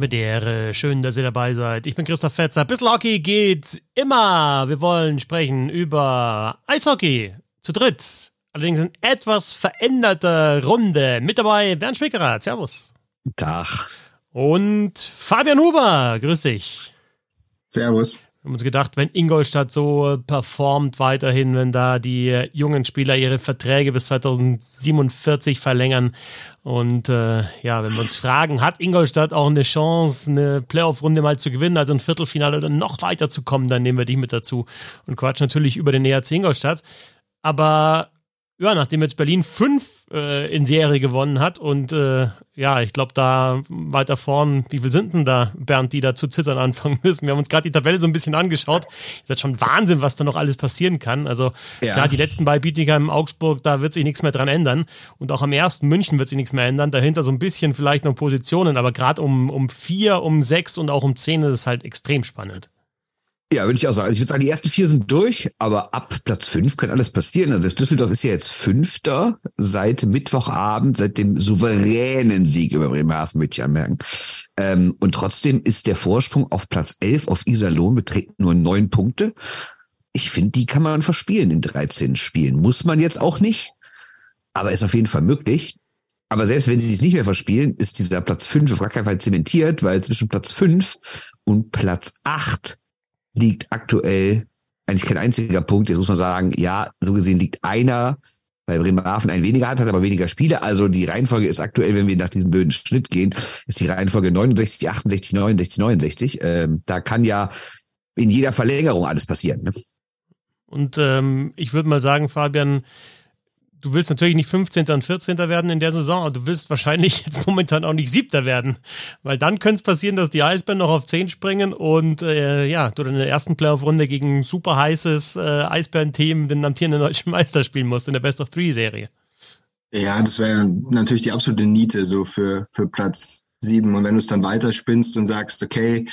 die Ehre. Schön, dass ihr dabei seid. Ich bin Christoph Fetzer. Bissl Hockey geht immer. Wir wollen sprechen über Eishockey. Zu dritt. Allerdings in etwas veränderter Runde. Mit dabei Bernd Schmickerer. Servus. Tag. Und Fabian Huber. Grüß dich. Servus. Wir haben uns gedacht, wenn Ingolstadt so performt weiterhin, wenn da die jungen Spieler ihre Verträge bis 2047 verlängern und äh, ja, wenn wir uns fragen, hat Ingolstadt auch eine Chance, eine Playoff-Runde mal zu gewinnen, also ein Viertelfinale oder noch weiter zu kommen, dann nehmen wir dich mit dazu und quatsch natürlich über den ERC Ingolstadt. Aber ja, nachdem jetzt Berlin fünf äh, in Serie gewonnen hat und äh, ja, ich glaube, da weiter vorn, wie viel sind denn da, Bernd, die da zu zittern anfangen müssen? Wir haben uns gerade die Tabelle so ein bisschen angeschaut. Ist jetzt schon Wahnsinn, was da noch alles passieren kann. Also ja. klar, die letzten bei Bietigheim, Augsburg, da wird sich nichts mehr dran ändern. Und auch am ersten München wird sich nichts mehr ändern. Dahinter so ein bisschen vielleicht noch Positionen, aber gerade um, um vier, um sechs und auch um zehn ist es halt extrem spannend. Ja, würde ich auch sagen. Also ich würde sagen, die ersten vier sind durch, aber ab Platz fünf kann alles passieren. Also Düsseldorf ist ja jetzt Fünfter seit Mittwochabend, seit dem souveränen Sieg über Bremerhaven, möchte ich anmerken. Ähm, und trotzdem ist der Vorsprung auf Platz elf auf Iserlohn beträgt nur neun Punkte. Ich finde, die kann man verspielen in 13 Spielen. Muss man jetzt auch nicht, aber ist auf jeden Fall möglich. Aber selbst wenn sie es nicht mehr verspielen, ist dieser Platz fünf auf gar keinen Fall zementiert, weil zwischen Platz fünf und Platz acht liegt aktuell eigentlich kein einziger Punkt. Jetzt muss man sagen, ja, so gesehen liegt einer, weil Bremerhaven ein weniger hat, hat aber weniger Spiele. Also die Reihenfolge ist aktuell, wenn wir nach diesem blöden Schnitt gehen, ist die Reihenfolge 69, 68, 69, 69. Ähm, da kann ja in jeder Verlängerung alles passieren. Ne? Und ähm, ich würde mal sagen, Fabian, du willst natürlich nicht 15. und 14. werden in der Saison, aber du willst wahrscheinlich jetzt momentan auch nicht 7. werden. Weil dann könnte es passieren, dass die Eisbären noch auf 10 springen und äh, ja, du dann in der ersten Playoff-Runde gegen super heißes äh, Eisbären-Team den amtierenden deutschen Meister spielen musst in der Best of Three-Serie. Ja, das wäre natürlich die absolute Niete so für, für Platz 7. Und wenn du es dann weiterspinnst und sagst, okay,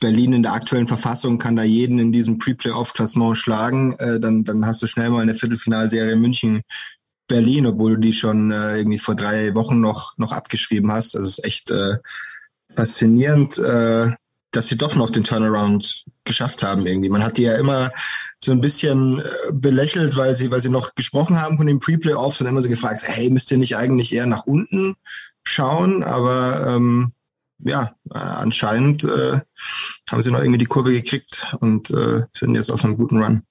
Berlin in der aktuellen Verfassung kann da jeden in diesem Pre-Playoff-Klassement schlagen, äh, dann, dann hast du schnell mal eine Viertelfinalserie München Berlin, obwohl du die schon äh, irgendwie vor drei Wochen noch, noch abgeschrieben hast. Das ist echt äh, faszinierend, äh, dass sie doch noch den Turnaround geschafft haben irgendwie. Man hat die ja immer so ein bisschen äh, belächelt, weil sie, weil sie noch gesprochen haben von den Pre-Playoffs und immer so gefragt, hey, müsst ihr nicht eigentlich eher nach unten schauen? Aber ähm, ja, anscheinend äh, haben sie noch irgendwie die Kurve gekriegt und äh, sind jetzt auf einem guten Run.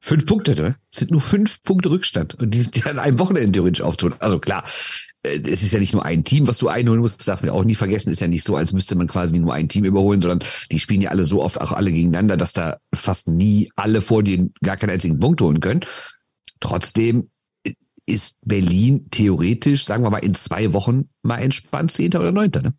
Fünf Punkte, ne? Es sind nur fünf Punkte Rückstand. Und die sind ja an einem Wochenende theoretisch aufzuholen. Also klar, äh, es ist ja nicht nur ein Team, was du einholen musst, das darf man auch nie vergessen. Ist ja nicht so, als müsste man quasi nur ein Team überholen, sondern die spielen ja alle so oft auch alle gegeneinander, dass da fast nie alle vor dir gar keinen einzigen Punkt holen können. Trotzdem ist Berlin theoretisch, sagen wir mal, in zwei Wochen mal entspannt Zehnter oder Neunter, ne?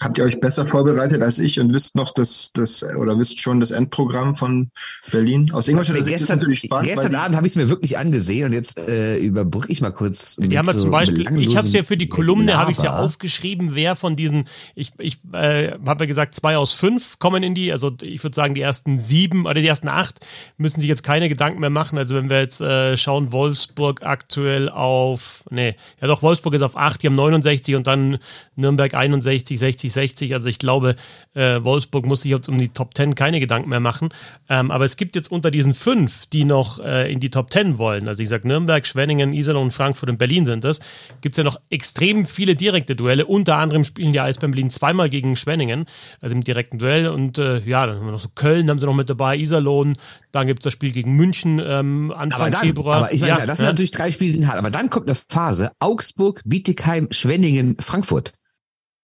Habt ihr euch besser vorbereitet als ich und wisst noch das, das oder wisst schon das Endprogramm von Berlin? Aus Ingolstadt ist gestern, natürlich spannend. Gestern Abend habe ich es mir wirklich angesehen und jetzt äh, überbrücke ich mal kurz. Die haben ja so zum Beispiel, ich habe es ja für die Kolumne, habe ich es ja aufgeschrieben, wer von diesen, ich, ich äh, habe ja gesagt, zwei aus fünf kommen in die, also ich würde sagen, die ersten sieben oder die ersten acht müssen sich jetzt keine Gedanken mehr machen. Also wenn wir jetzt äh, schauen, Wolfsburg aktuell auf, nee, ja doch, Wolfsburg ist auf acht, die haben 69 und dann Nürnberg 61, 60. 60-60. Also ich glaube, äh, Wolfsburg muss sich jetzt um die Top 10 keine Gedanken mehr machen. Ähm, aber es gibt jetzt unter diesen fünf, die noch äh, in die Top 10 wollen, also ich sage Nürnberg, Schwenningen, Iserlohn, Frankfurt und Berlin sind das, gibt es ja noch extrem viele direkte Duelle. Unter anderem spielen die Eisbären Berlin zweimal gegen Schwenningen, also im direkten Duell. Und äh, ja, dann haben wir noch so Köln, haben sie noch mit dabei, Iserlohn, dann gibt es das Spiel gegen München ähm, Anfang dann, Februar. Aber ich meine, ja, das sind natürlich drei Spiele, die sind hart. Aber dann kommt eine Phase, Augsburg, Bietigheim, Schwenningen, Frankfurt.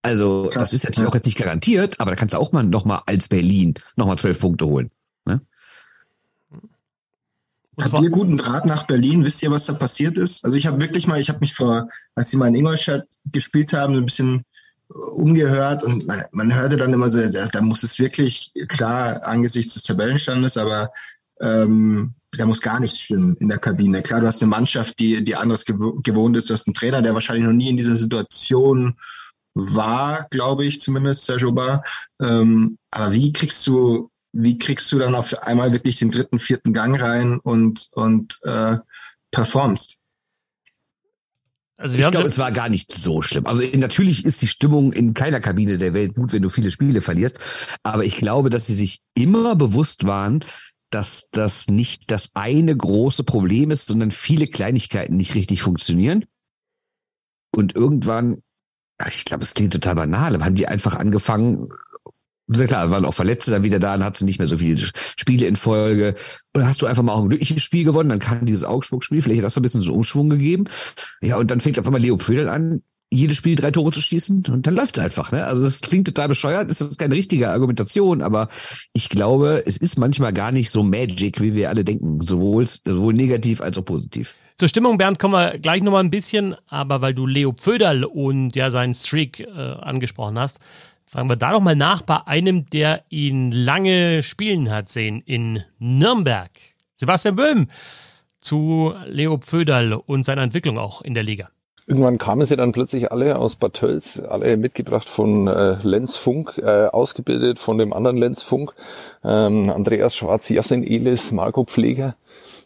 Also Krass. das ist natürlich auch jetzt nicht garantiert, aber da kannst du auch mal nochmal als Berlin nochmal zwölf Punkte holen. Ne? Habt ihr guten Draht nach Berlin? Wisst ihr, was da passiert ist? Also ich habe wirklich mal, ich habe mich vor, als sie mal in Ingolstadt gespielt haben, ein bisschen ungehört und man, man hörte dann immer so, da, da muss es wirklich, klar, angesichts des Tabellenstandes, aber ähm, da muss gar nichts stimmen in der Kabine. Klar, du hast eine Mannschaft, die, die anderes gewohnt ist. Du hast einen Trainer, der wahrscheinlich noch nie in dieser Situation war, glaube ich, zumindest, Sergio Bar. Ähm, aber wie kriegst du, wie kriegst du dann auf einmal wirklich den dritten, vierten Gang rein und, und äh, performst? Also ich glaube, es war gar nicht so schlimm. Also natürlich ist die Stimmung in keiner Kabine der Welt gut, wenn du viele Spiele verlierst. Aber ich glaube, dass sie sich immer bewusst waren, dass das nicht das eine große Problem ist, sondern viele Kleinigkeiten nicht richtig funktionieren. Und irgendwann, ich glaube, es klingt total banal, aber haben die einfach angefangen, sehr klar, waren auch Verletzte dann wieder da, dann hat sie nicht mehr so viele Spiele in Folge. Oder hast du einfach mal auch ein glückliches Spiel gewonnen, dann kann dieses Augsburg-Spiel, vielleicht hat das so ein bisschen so einen Umschwung gegeben. Ja, und dann fängt auf einmal Leo Pfödel an, jedes Spiel drei Tore zu schießen und dann läuft es einfach. Ne? Also das klingt total bescheuert, ist das keine richtige Argumentation, aber ich glaube, es ist manchmal gar nicht so magic, wie wir alle denken, sowohl, sowohl negativ als auch positiv. Zur Stimmung, Bernd, kommen wir gleich nochmal ein bisschen, aber weil du Leo Pföderl und ja seinen Streak äh, angesprochen hast, fragen wir da doch mal nach bei einem, der ihn lange spielen hat sehen in Nürnberg. Sebastian Böhm zu Leo Pföderl und seiner Entwicklung auch in der Liga. Irgendwann kamen sie dann plötzlich alle aus Bad Tölz, alle mitgebracht von äh, Lenz Funk, äh, ausgebildet von dem anderen Lenz Funk, ähm, Andreas Schwarz, Jasin Elis, Marco Pfleger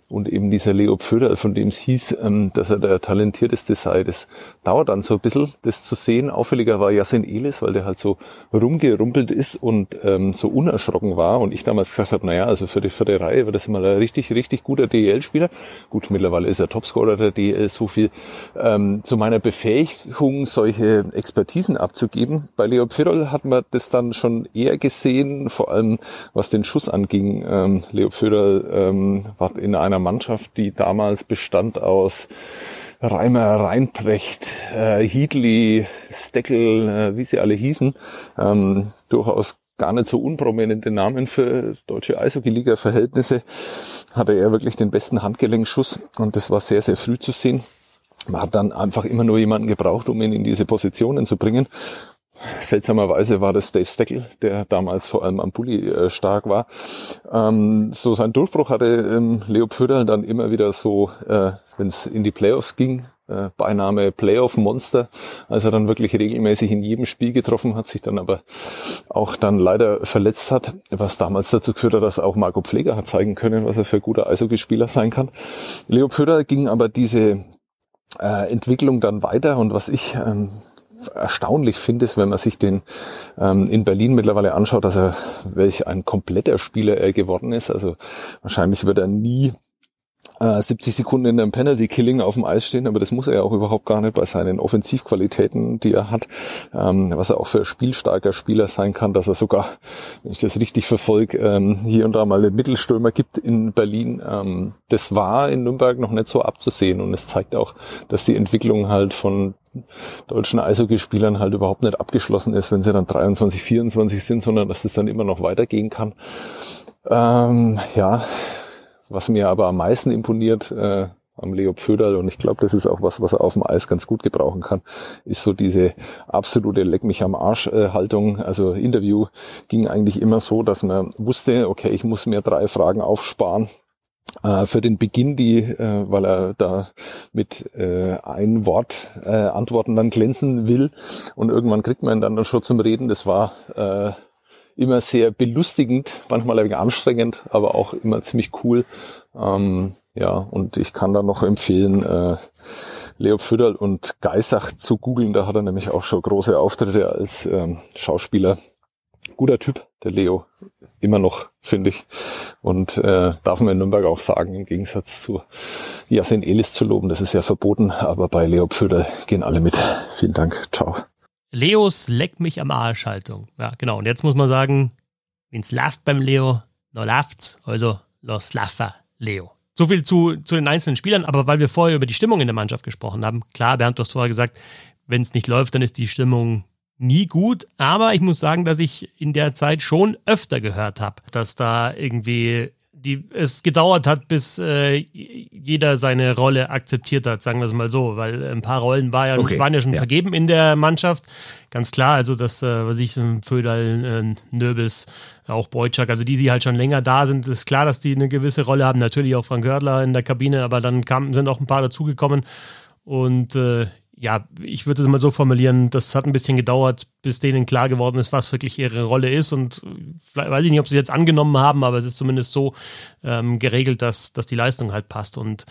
und eben dieser Leo Pföder, von dem es hieß, ähm, dass er der talentierteste sei. Das dauert dann so ein bisschen, das zu sehen. Auffälliger war Yasin Elis, weil der halt so rumgerumpelt ist und ähm, so unerschrocken war. Und ich damals gesagt habe, naja, also für die vierte Reihe wird das mal ein richtig, richtig guter DEL-Spieler. Gut, mittlerweile ist er Topscorer der DEL. So viel ähm, zu meiner Befähigung, solche Expertisen abzugeben. Bei Leo Pföderl hat man das dann schon eher gesehen, vor allem was den Schuss anging. Ähm, Leo Pföderl ähm, war in einer Mannschaft, die damals bestand aus Reimer, Reinprecht, äh, Hiedli, Steckel, äh, wie sie alle hießen, ähm, durchaus gar nicht so unprominente Namen für deutsche Eishockey-Liga-Verhältnisse, hatte er wirklich den besten Handgelenkschuss und das war sehr, sehr früh zu sehen. Man hat dann einfach immer nur jemanden gebraucht, um ihn in diese Positionen zu bringen. Seltsamerweise war das Dave Steckel, der damals vor allem am Bulli äh, stark war. Ähm, so sein Durchbruch hatte ähm, Leo Pföderl dann immer wieder so, äh, wenn es in die Playoffs ging, äh, Beiname Playoff Monster, als er dann wirklich regelmäßig in jedem Spiel getroffen hat, sich dann aber auch dann leider verletzt hat, was damals dazu geführt hat, dass auch Marco Pfleger hat zeigen können, was er für guter Eishockeyspieler sein kann. Leo Pföderl ging aber diese äh, Entwicklung dann weiter und was ich ähm, erstaunlich finde, ist, wenn man sich den ähm, in Berlin mittlerweile anschaut, dass er welch ein kompletter Spieler er geworden ist. Also wahrscheinlich wird er nie 70 äh, Sekunden in einem Penalty Killing auf dem Eis stehen, aber das muss er ja auch überhaupt gar nicht bei seinen Offensivqualitäten, die er hat, ähm, was er auch für spielstarker Spieler sein kann, dass er sogar, wenn ich das richtig verfolge, ähm, hier und da mal einen Mittelstürmer gibt in Berlin. Ähm, das war in Nürnberg noch nicht so abzusehen und es zeigt auch, dass die Entwicklung halt von deutschen Eishockeyspielern halt überhaupt nicht abgeschlossen ist, wenn sie dann 23, 24 sind, sondern dass das dann immer noch weitergehen kann. Ähm, ja, was mir aber am meisten imponiert äh, am Leo Pföderl, und ich glaube, das ist auch was, was er auf dem Eis ganz gut gebrauchen kann, ist so diese absolute Leck mich am Arsch äh. Also Interview ging eigentlich immer so, dass man wusste, okay, ich muss mir drei Fragen aufsparen äh, für den Beginn, die, äh, weil er da mit äh, ein Wort äh, Antworten dann glänzen will und irgendwann kriegt man ihn dann schon zum Reden. Das war äh, immer sehr belustigend, manchmal ein wenig anstrengend, aber auch immer ziemlich cool. Ähm, ja, und ich kann da noch empfehlen, äh, Leo Pföderl und Geisach zu googeln. Da hat er nämlich auch schon große Auftritte als ähm, Schauspieler. Guter Typ, der Leo. Immer noch, finde ich. Und äh, darf man in Nürnberg auch sagen, im Gegensatz zu Yasin Elis zu loben, das ist ja verboten, aber bei Leo Pföderl gehen alle mit. Vielen Dank. Ciao. Leos Leck mich am Arsch Haltung. Ja, genau. Und jetzt muss man sagen, wenn's läuft beim Leo, no läuft's. Also, los laffa, Leo. So viel zu, zu den einzelnen Spielern, aber weil wir vorher über die Stimmung in der Mannschaft gesprochen haben, klar, Bernd, du hast vorher gesagt, wenn es nicht läuft, dann ist die Stimmung nie gut. Aber ich muss sagen, dass ich in der Zeit schon öfter gehört habe, dass da irgendwie die es gedauert hat, bis äh, jeder seine Rolle akzeptiert hat, sagen wir es mal so, weil ein paar Rollen war ja, okay, waren ja schon ja. vergeben in der Mannschaft. Ganz klar, also das, äh, was ich, Föderl, äh, Nöbis, auch Beutschak, also die, die halt schon länger da sind, ist klar, dass die eine gewisse Rolle haben. Natürlich auch Frank Gördler in der Kabine, aber dann kam, sind auch ein paar dazugekommen. Und äh, ja, ich würde es mal so formulieren, das hat ein bisschen gedauert, bis denen klar geworden ist, was wirklich ihre Rolle ist. Und weiß ich nicht, ob sie jetzt angenommen haben, aber es ist zumindest so ähm, geregelt, dass, dass die Leistung halt passt. Und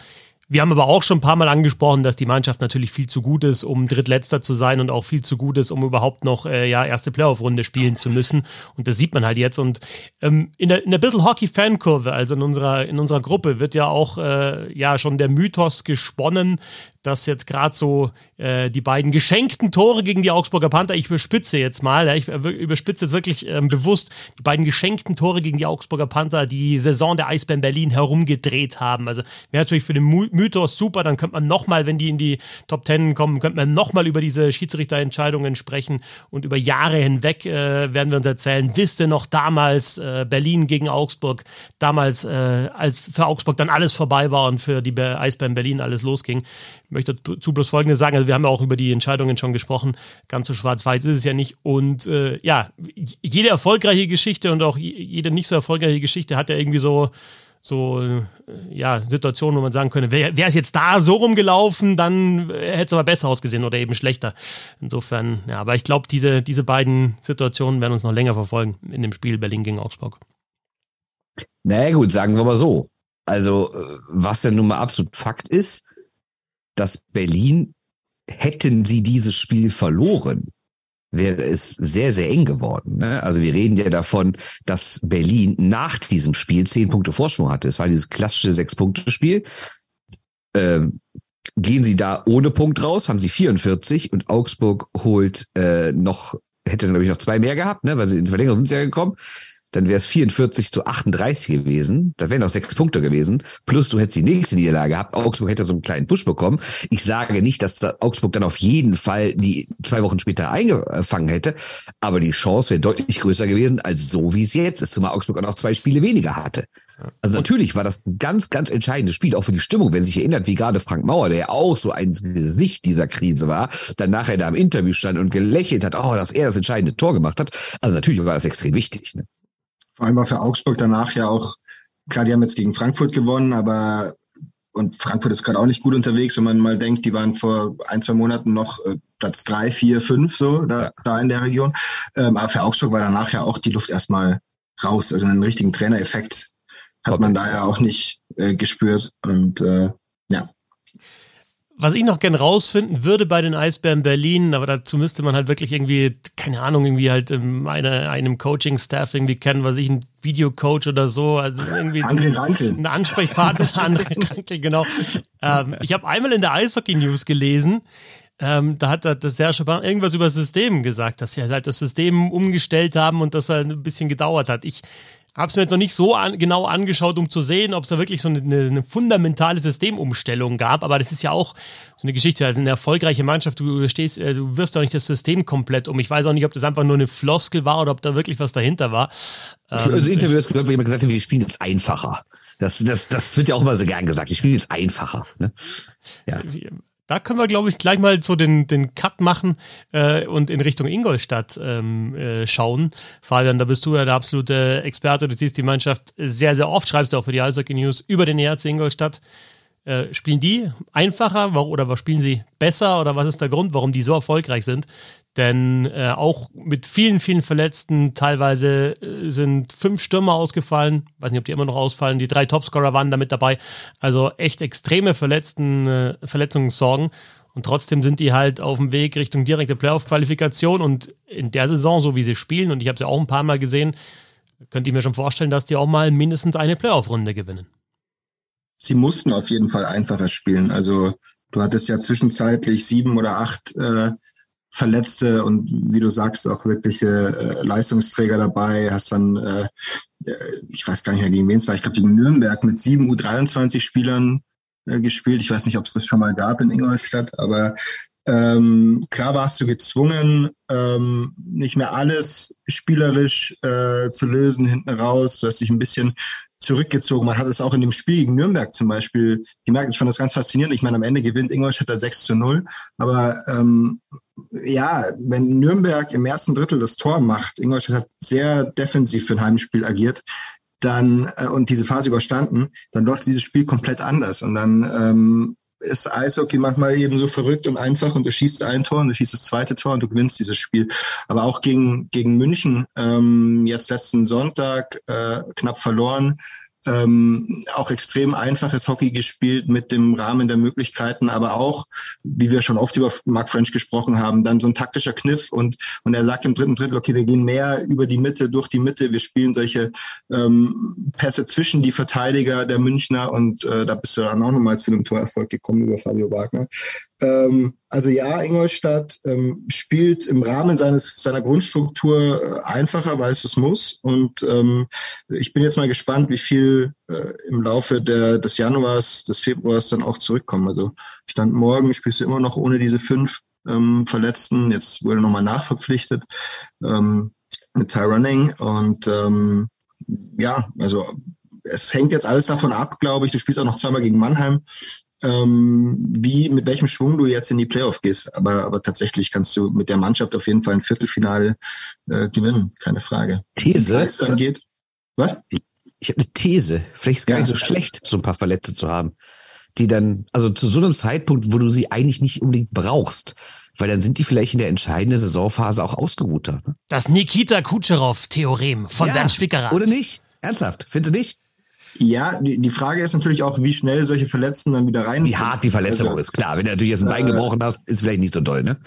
wir haben aber auch schon ein paar Mal angesprochen, dass die Mannschaft natürlich viel zu gut ist, um Drittletzter zu sein und auch viel zu gut ist, um überhaupt noch äh, ja, erste Playoff-Runde spielen zu müssen. Und das sieht man halt jetzt. Und ähm, in der, in der Bissel Hockey-Fankurve, also in unserer, in unserer Gruppe, wird ja auch äh, ja schon der Mythos gesponnen, dass jetzt gerade so äh, die beiden geschenkten Tore gegen die Augsburger Panther, ich überspitze jetzt mal, ich überspitze jetzt wirklich ähm, bewusst, die beiden geschenkten Tore gegen die Augsburger Panther die Saison der Eisbären Berlin herumgedreht haben. Also wäre natürlich für den Mythos super, dann könnte man nochmal, wenn die in die Top Ten kommen, könnte man nochmal über diese Schiedsrichterentscheidungen sprechen und über Jahre hinweg äh, werden wir uns erzählen, wisst ihr noch damals äh, Berlin gegen Augsburg, damals äh, als für Augsburg dann alles vorbei war und für die Eisbären Berlin alles losging möchte dazu bloß Folgendes sagen. Also wir haben ja auch über die Entscheidungen schon gesprochen. Ganz so schwarz-weiß ist es ja nicht. Und äh, ja, jede erfolgreiche Geschichte und auch jede nicht so erfolgreiche Geschichte hat ja irgendwie so so äh, ja, Situationen, wo man sagen könnte, wäre wär es jetzt da so rumgelaufen, dann hätte es aber besser ausgesehen oder eben schlechter. Insofern, ja, aber ich glaube, diese, diese beiden Situationen werden uns noch länger verfolgen in dem Spiel Berlin gegen Augsburg. Na naja, gut, sagen wir mal so. Also, äh, was ja nun mal absolut Fakt ist, dass Berlin, hätten sie dieses Spiel verloren, wäre es sehr, sehr eng geworden. Ne? Also wir reden ja davon, dass Berlin nach diesem Spiel zehn Punkte Vorsprung hatte. Es war dieses klassische Sechs-Punkte-Spiel. Ähm, gehen sie da ohne Punkt raus, haben sie 44 und Augsburg holt äh, noch, hätte dann, glaube ich, noch zwei mehr gehabt, ne? weil sie ins Verlängerung sind ja gekommen dann wäre es 44 zu 38 gewesen. Da wären noch sechs Punkte gewesen. Plus du hättest die nächste Niederlage gehabt. Augsburg hätte so einen kleinen Push bekommen. Ich sage nicht, dass Augsburg dann auf jeden Fall die zwei Wochen später eingefangen hätte. Aber die Chance wäre deutlich größer gewesen als so, wie es jetzt ist. Zumal Augsburg auch noch zwei Spiele weniger hatte. Also natürlich war das ein ganz, ganz entscheidendes Spiel, auch für die Stimmung. Wenn sich erinnert, wie gerade Frank Mauer, der ja auch so ein Gesicht dieser Krise war, dann nachher da im Interview stand und gelächelt hat, oh, dass er das entscheidende Tor gemacht hat. Also natürlich war das extrem wichtig. Ne? Vor allem war für Augsburg danach ja auch, klar, die haben jetzt gegen Frankfurt gewonnen, aber und Frankfurt ist gerade auch nicht gut unterwegs, wenn man mal denkt, die waren vor ein, zwei Monaten noch äh, Platz drei, vier, fünf, so da, da in der Region. Ähm, aber für Augsburg war danach ja auch die Luft erstmal raus. Also einen richtigen Trainereffekt hat man da ja auch nicht äh, gespürt. Und äh, ja, was ich noch gern rausfinden würde bei den Eisbären Berlin, aber dazu müsste man halt wirklich irgendwie, keine Ahnung, irgendwie halt in eine, einem Coaching-Staff irgendwie kennen, was ich, ein Videocoach oder so, also irgendwie André Rankel. ein Ansprechpartner, André Rankel, genau. Ähm, ich habe einmal in der Eishockey-News gelesen, ähm, da hat das Serge Ban irgendwas über das System gesagt, dass sie halt das System umgestellt haben und das halt ein bisschen gedauert hat. Ich habe es mir jetzt noch nicht so an, genau angeschaut, um zu sehen, ob es da wirklich so eine, eine, fundamentale Systemumstellung gab. Aber das ist ja auch so eine Geschichte. Also eine erfolgreiche Mannschaft, du stehst, äh, du wirst doch nicht das System komplett um. Ich weiß auch nicht, ob das einfach nur eine Floskel war oder ob da wirklich was dahinter war. Also ähm, Interview hast gehört, wo jemand gesagt hat, wir spielen jetzt einfacher. Das, das, das wird ja auch immer so gern gesagt. Wir spielen jetzt einfacher. Ne? Ja. Da können wir, glaube ich, gleich mal so den, den Cut machen äh, und in Richtung Ingolstadt ähm, äh, schauen. Fabian, da bist du ja der absolute Experte. Du siehst die Mannschaft sehr, sehr oft, schreibst du auch für die Eishockey News über den ERC Ingolstadt. Äh, spielen die einfacher oder spielen sie besser oder was ist der Grund, warum die so erfolgreich sind? Denn äh, auch mit vielen, vielen Verletzten, teilweise äh, sind fünf Stürmer ausgefallen. Weiß nicht, ob die immer noch ausfallen. Die drei Topscorer waren damit dabei. Also echt extreme Verletzten, äh, Verletzungssorgen. Und trotzdem sind die halt auf dem Weg Richtung direkte Playoff-Qualifikation. Und in der Saison, so wie sie spielen, und ich habe sie auch ein paar Mal gesehen, könnte ich mir schon vorstellen, dass die auch mal mindestens eine Playoff-Runde gewinnen. Sie mussten auf jeden Fall einfacher spielen. Also du hattest ja zwischenzeitlich sieben oder acht äh, Verletzte und wie du sagst, auch wirkliche äh, Leistungsträger dabei. Hast dann, äh, äh ich weiß gar nicht mehr gegen wen es war, ich glaube gegen Nürnberg mit sieben U23-Spielern äh, gespielt. Ich weiß nicht, ob es das schon mal gab in Ingolstadt, aber ähm, klar warst du gezwungen, ähm, nicht mehr alles spielerisch äh, zu lösen hinten raus. Du hast dich ein bisschen zurückgezogen. Man hat es auch in dem Spiel gegen Nürnberg zum Beispiel gemerkt. Ich fand das ganz faszinierend. Ich meine, am Ende gewinnt Ingolstadt 6 zu 0. Aber ähm, ja, wenn Nürnberg im ersten Drittel das Tor macht, Ingolstadt hat sehr defensiv für ein Heimspiel agiert, dann äh, und diese Phase überstanden, dann läuft dieses Spiel komplett anders. Und dann ähm, ist Eishockey manchmal eben so verrückt und einfach und du schießt ein Tor und du schießt das zweite Tor und du gewinnst dieses Spiel. Aber auch gegen, gegen München, ähm, jetzt letzten Sonntag, äh, knapp verloren, ähm, auch extrem einfaches Hockey gespielt mit dem Rahmen der Möglichkeiten, aber auch, wie wir schon oft über Mark French gesprochen haben, dann so ein taktischer Kniff und, und er sagt im dritten Drittel, okay, wir gehen mehr über die Mitte, durch die Mitte, wir spielen solche ähm, Pässe zwischen die Verteidiger der Münchner und äh, da bist du dann auch nochmal zu einem Torerfolg gekommen über Fabio Wagner. Ähm, also ja, Ingolstadt ähm, spielt im Rahmen seines seiner Grundstruktur äh, einfacher, weil es es muss. Und ähm, ich bin jetzt mal gespannt, wie viel äh, im Laufe der, des Januars, des Februars dann auch zurückkommen. Also Stand morgen spielst du immer noch ohne diese fünf ähm, Verletzten. Jetzt wurde nochmal nachverpflichtet ähm, mit Ty Running. Und ähm, ja, also es hängt jetzt alles davon ab, glaube ich. Du spielst auch noch zweimal gegen Mannheim ähm, wie, mit welchem Schwung du jetzt in die Playoff gehst. Aber, aber tatsächlich kannst du mit der Mannschaft auf jeden Fall ein Viertelfinale äh, gewinnen, keine Frage. These? Wenn es dann geht. Was? Ich habe eine These. Vielleicht ist es gar Ja. nicht so schlecht, so ein paar Verletzte zu haben, die dann, also zu so einem Zeitpunkt, wo du sie eigentlich nicht unbedingt brauchst, weil dann sind die vielleicht in der entscheidenden Saisonphase auch ausgeruhter. Ne? Das Nikita Kutscherow-Theorem von Ja, Bernd Schwickerath. Oder nicht? Ernsthaft? Findest du nicht? Ja, die, die Frage ist natürlich auch, wie schnell solche Verletzten dann wieder rein. Wie hart die Verletzung Also, ist, klar. Wenn du natürlich jetzt ein Bein Äh, gebrochen hast, ist vielleicht nicht so doll, ne?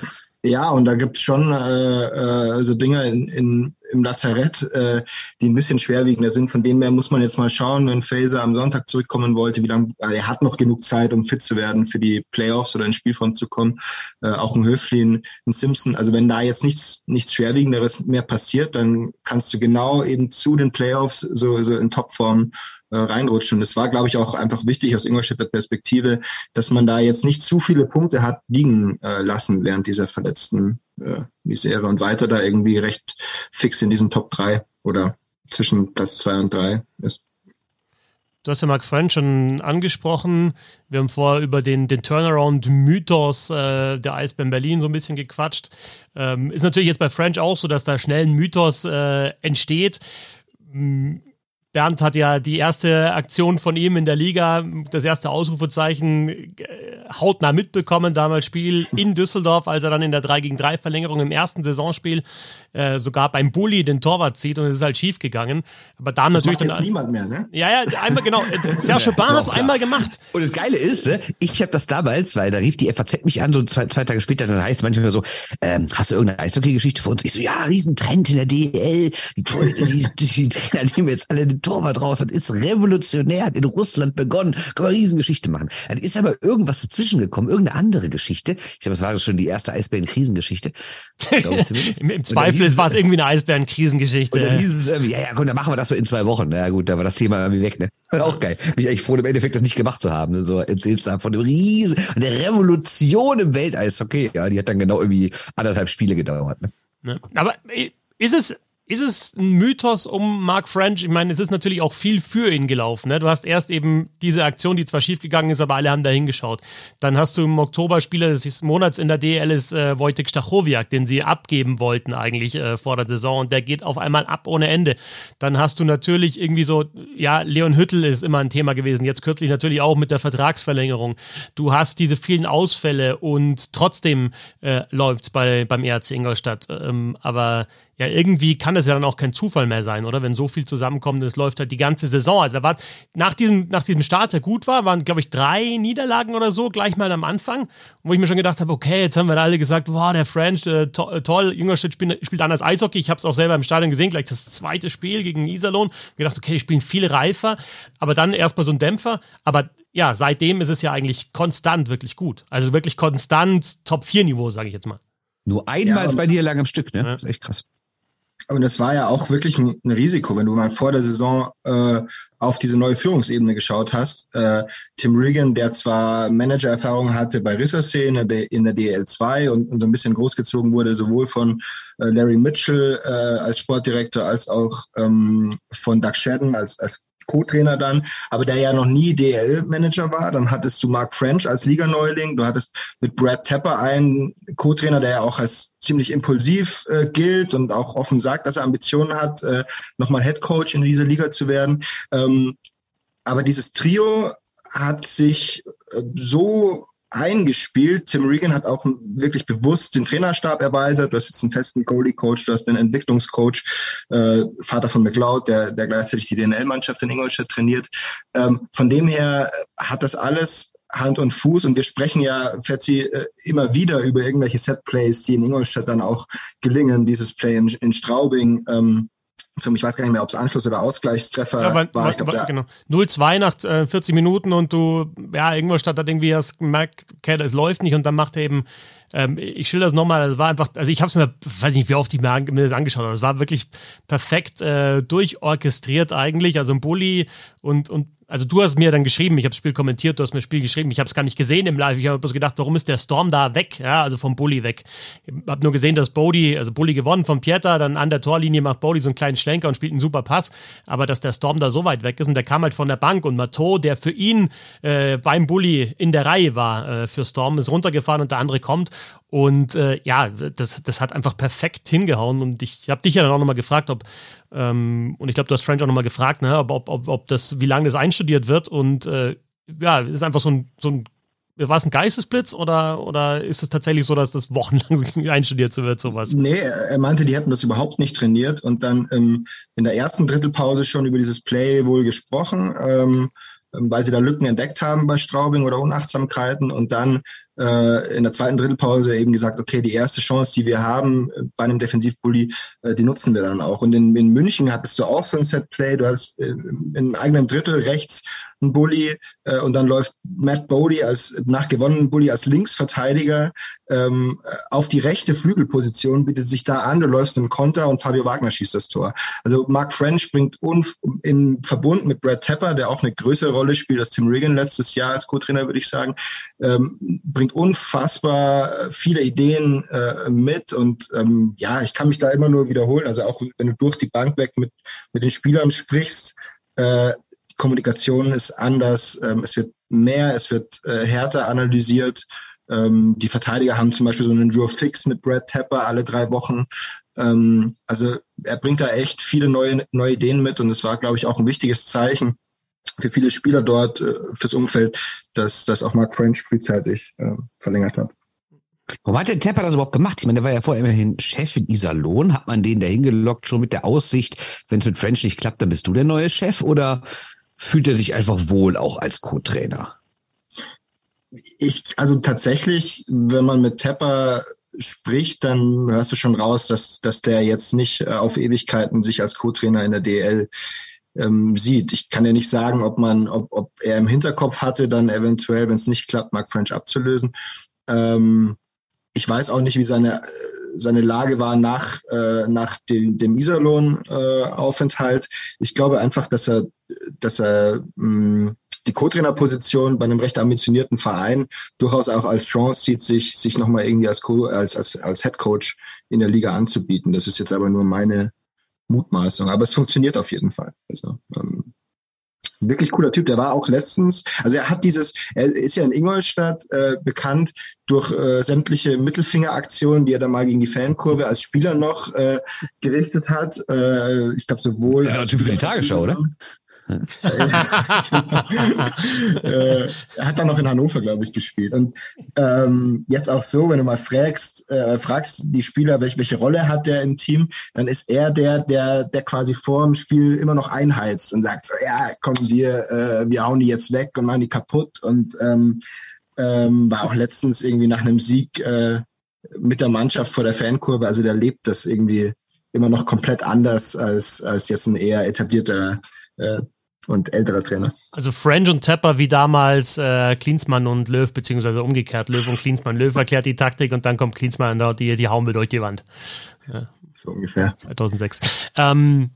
Ja, und da gibt's schon äh, äh, so Dinge in, in, im Lazarett, äh, die ein bisschen schwerwiegender sind. Von denen her muss man jetzt mal schauen, wenn Faser am Sonntag zurückkommen wollte, wie lange äh, er hat noch genug Zeit, um fit zu werden für die Playoffs oder in Spielform zu kommen. Äh, auch ein Höflin, ein Simpson. Also wenn da jetzt nichts nichts schwerwiegenderes mehr passiert, dann kannst du genau eben zu den Playoffs so, so in Topform äh, reinrutschen. Und es war, glaube ich, auch einfach wichtig aus Ingolstädter Perspektive, dass man da jetzt nicht zu viele Punkte hat liegen äh, lassen während dieser verletzten äh, Misere und weiter da irgendwie recht fix in diesen Top 3 oder zwischen Platz 2 und 3 ist. Du hast ja Mark French schon angesprochen. Wir haben vorher über den, den Turnaround-Mythos äh, der Eisbären Berlin so ein bisschen gequatscht. Ähm, ist natürlich jetzt bei French auch so, dass da schnell ein Mythos äh, entsteht. Bernd hat ja die erste Aktion von ihm in der Liga, das erste Ausrufezeichen, äh, hautnah mitbekommen, damals Spiel in Düsseldorf, als er dann in der 3 gegen 3 Verlängerung im ersten Saisonspiel äh, sogar beim Bully den Torwart zieht und es ist halt schief gegangen. Aber da natürlich Macht dann. niemand mehr, ne? Ja, ja, einmal genau. Serge Bahn hat es einmal gemacht. Und das Geile ist, ne, ich habe das damals, weil da rief die FAZ mich an, so zwei, zwei Tage später, dann heißt es manchmal so, ähm, hast du irgendeine Eishockey-Geschichte für uns? Ich so, ja, Riesentrend in der DEL, die, die, die, die Trainer nehmen jetzt alle den Torwart raus, das ist revolutionär, hat in Russland begonnen, können wir eine Riesengeschichte machen. Dann ist aber irgendwas dazwischen gekommen, irgendeine andere Geschichte. Ich glaube, das war schon die erste Eisbären-Krisengeschichte. Im, Zweifel es- war es irgendwie eine und dann Eisbären-Krisengeschichte. hieß es irgendwie, ja, ja, komm, dann machen wir das so in zwei Wochen. Na gut, da war das Thema irgendwie weg, ne? Auch geil. Bin ich eigentlich froh, im Endeffekt das nicht gemacht zu haben. Ne? So erzählst du von dem Riesen, der Revolution im Welteishockey. Ja, die hat dann genau irgendwie anderthalb Spiele gedauert. Ne? Ne? Aber äh, ist es, ist es ein Mythos um Mark French? Ich meine, es ist natürlich auch viel für ihn gelaufen. Ne? Du hast erst eben diese Aktion, die zwar schiefgegangen ist, aber alle haben da hingeschaut. Dann hast du im Oktober Spieler des Monats in der DL ist äh, Wojtek Stachowiak, den sie abgeben wollten eigentlich äh, vor der Saison und der geht auf einmal ab ohne Ende. Dann hast du natürlich irgendwie so, ja, Leon Hüttel ist immer ein Thema gewesen. Jetzt kürzlich natürlich auch mit der Vertragsverlängerung. Du hast diese vielen Ausfälle und trotzdem äh, läuft bei, beim ERC Ingolstadt. Ähm, aber ja, irgendwie kann das ja dann auch kein Zufall mehr sein, oder? Wenn so viel zusammenkommt, es läuft halt die ganze Saison. Also da war nach diesem, nach diesem Start, der gut war, waren, glaube ich, drei Niederlagen oder so, gleich mal am Anfang, wo ich mir schon gedacht habe, okay, jetzt haben wir da alle gesagt, wow, der French, äh, to äh, toll, Ingolstadt spielt, spielt anders Eishockey. Ich habe es auch selber im Stadion gesehen, gleich das zweite Spiel gegen Iserlohn. Ich gedacht, okay, die spielen viel reifer, aber dann erstmal so ein Dämpfer. Aber ja, seitdem ist es ja eigentlich konstant wirklich gut. Also wirklich konstant Top-4-Niveau, sage ich jetzt mal. Nur einmal Ja, zwei Niederlagen am Stück, ne? Ja. Das ist echt krass. Und das war ja auch wirklich ein, ein Risiko, wenn du mal vor der Saison äh, auf diese neue Führungsebene geschaut hast. Äh, Tim Regan, der zwar Managererfahrung hatte bei der, in der DL2 und, und so ein bisschen großgezogen wurde, sowohl von äh, Larry Mitchell äh, als Sportdirektor als auch ähm, von Doug Shadden als, als Co-Trainer dann, aber der ja noch nie DL-Manager war. Dann hattest du Mark French als Liga-Neuling. Du hattest mit Brad Tepper einen Co-Trainer, der ja auch als ziemlich impulsiv äh, gilt und auch offen sagt, dass er Ambitionen hat, äh, nochmal Head Coach in dieser Liga zu werden. Ähm, aber dieses Trio hat sich äh, so eingespielt. Tim Regan hat auch wirklich bewusst den Trainerstab erweitert. Du hast jetzt einen festen Goalie-Coach, du hast einen Entwicklungscoach, äh, Vater von McLeod, der, der gleichzeitig die DNL-Mannschaft in Ingolstadt trainiert. Ähm, von dem her hat das alles Hand und Fuß und wir sprechen ja, Fetzi, äh, immer wieder über irgendwelche Set-Plays, die in Ingolstadt dann auch gelingen. Dieses Play in, in Straubing, ähm, zum, ich weiß gar nicht mehr, ob es Anschluss- oder Ausgleichstreffer ja, war. war, ich glaub, war genau. 0-2 nach äh, 40 Minuten und du, ja, irgendwo statt hat irgendwie das gemerkt, okay, das läuft nicht und dann macht er eben, ähm, ich schilder das nochmal, das war einfach, also ich habe es mir, weiß nicht, wie oft ich mir, das angeschaut habe, es war wirklich perfekt äh, durchorchestriert eigentlich, also ein Bulli und, und also du hast mir dann geschrieben, ich habe das Spiel kommentiert, du hast mir das Spiel geschrieben, ich habe es gar nicht gesehen im Live. Ich habe bloß gedacht, warum ist der Storm da weg? Ja, also vom Bully weg. Ich habe nur gesehen, dass Bodie, also Bully gewonnen von Pieter, dann an der Torlinie macht Bodie so einen kleinen Schlenker und spielt einen super Pass. Aber dass der Storm da so weit weg ist und der kam halt von der Bank und Matteau, der für ihn äh, beim Bully in der Reihe war äh, für Storm, ist runtergefahren und der andere kommt. Und äh, ja, das, das hat einfach perfekt hingehauen. Und ich habe dich ja dann auch nochmal gefragt, ob, ähm, und ich glaube, du hast French auch nochmal gefragt, ne, ob, ob, ob das, wie lange das einstudiert wird. Und äh, ja, ist einfach so ein, so ein war es ein Geistesblitz oder, oder ist es tatsächlich so, dass das wochenlang einstudiert wird, sowas? Nee, er meinte, die hätten das überhaupt nicht trainiert und dann ähm, in der ersten Drittelpause schon über dieses Play wohl gesprochen, ähm, weil sie da Lücken entdeckt haben bei Straubing oder Unachtsamkeiten und dann äh, in der zweiten Drittelpause eben gesagt, okay, die erste Chance, die wir haben äh, bei einem Defensivbully, äh, die nutzen wir dann auch. Und in, in München hattest du auch so ein Set-Play, du hast äh, in eigenen Drittel rechts einen Bully äh, und dann läuft Matt Bodie als nach gewonnenen Bully als Linksverteidiger ähm, auf die rechte Flügelposition, bietet sich da an, du läufst im Konter und Fabio Wagner schießt das Tor. Also Mark French bringt im Verbund mit Brad Tepper, der auch eine größere Rolle spielt als Tim Regan letztes Jahr als Co-Trainer, würde ich sagen, ähm, bringt bringt unfassbar viele Ideen äh, mit und ähm, ja, ich kann mich da immer nur wiederholen. Also auch wenn du durch die Bank weg mit, mit den Spielern sprichst, äh, die Kommunikation ist anders, ähm, es wird mehr, es wird äh, härter analysiert. Ähm, die Verteidiger haben zum Beispiel so einen Draw Fix mit Brad Tepper alle drei Wochen. Ähm, also er bringt da echt viele neue, neue Ideen mit und es war, glaube ich, auch ein wichtiges Zeichen für viele Spieler dort, äh, fürs Umfeld, dass, dass auch Mark French frühzeitig äh, verlängert hat. Warum hat der Tepper das überhaupt gemacht? Ich meine, der war ja vorher immerhin Chef in Iserlohn. Hat man den dahin gelockt, schon mit der Aussicht, wenn es mit French nicht klappt, dann bist du der neue Chef? Oder fühlt er sich einfach wohl auch als Co-Trainer? Ich, also tatsächlich, wenn man mit Tepper spricht, dann hörst du schon raus, dass, dass der jetzt nicht äh, auf Ewigkeiten sich als Co-Trainer in der DL ähm, sieht. Ich kann ja nicht sagen, ob man, ob, ob er im Hinterkopf hatte, dann eventuell, wenn es nicht klappt, Mark French abzulösen. Ähm, ich weiß auch nicht, wie seine seine Lage war nach äh, nach dem, dem Iserlohn-Aufenthalt. Äh, ich glaube einfach, dass er dass er mh, die Co-Trainer-Position bei einem recht ambitionierten Verein durchaus auch als Chance sieht, sich sich nochmal irgendwie als, Co als als als Head Coach in der Liga anzubieten. Das ist jetzt aber nur meine Mutmaßung, aber es funktioniert auf jeden Fall. Also ähm, wirklich cooler Typ. Der war auch letztens, also er hat dieses, er ist ja in Ingolstadt äh, bekannt durch äh, sämtliche Mittelfingeraktionen, die er da mal gegen die Fankurve als Spieler noch äh, gerichtet hat. Äh, ich glaube sowohl. Ja, Typ für die Tagesschau, oder? äh, er hat dann noch in Hannover, glaube ich, gespielt. Und ähm, jetzt auch so, wenn du mal fragst, äh, fragst die Spieler, welche, welche Rolle hat der im Team, dann ist er der, der, der quasi vor dem Spiel immer noch einheizt und sagt so, ja, komm, wir, äh, wir hauen die jetzt weg und machen die kaputt. Und ähm, ähm, war auch letztens irgendwie nach einem Sieg äh, mit der Mannschaft vor der Fankurve, also der lebt das irgendwie immer noch komplett anders als, als jetzt ein eher etablierter äh, und älterer Trainer. Also French und Tepper wie damals äh, Klinsmann und Löw, beziehungsweise umgekehrt, Löw und Klinsmann. Löw erklärt die Taktik und dann kommt Klinsmann da die, die hauen wir durch die Wand. Ja. So ungefähr. 2006. Ähm,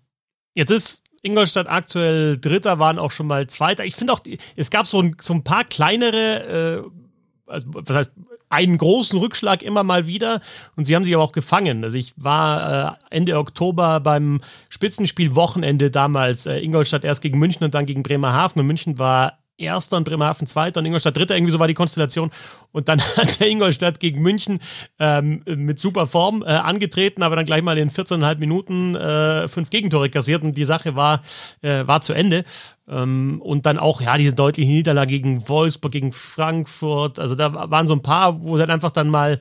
jetzt ist Ingolstadt aktuell Dritter, waren auch schon mal Zweiter. Ich finde auch, es gab so ein, so ein paar kleinere, äh, also, was heißt, einen großen Rückschlag immer mal wieder und sie haben sich aber auch gefangen. Also ich war äh, Ende Oktober beim Spitzenspiel-Wochenende damals äh, Ingolstadt erst gegen München und dann gegen Bremerhaven und München war Erster und Bremerhaven Zweiter und Ingolstadt Dritter, irgendwie so war die Konstellation. Und dann hat der Ingolstadt gegen München ähm, mit super Form äh, angetreten, aber dann gleich mal in 14,5 Minuten äh, fünf Gegentore kassiert und die Sache war, äh, war zu Ende. Ähm, und dann auch, ja, diese deutliche Niederlage gegen Wolfsburg, gegen Frankfurt. Also da waren so ein paar, wo sie dann einfach dann mal,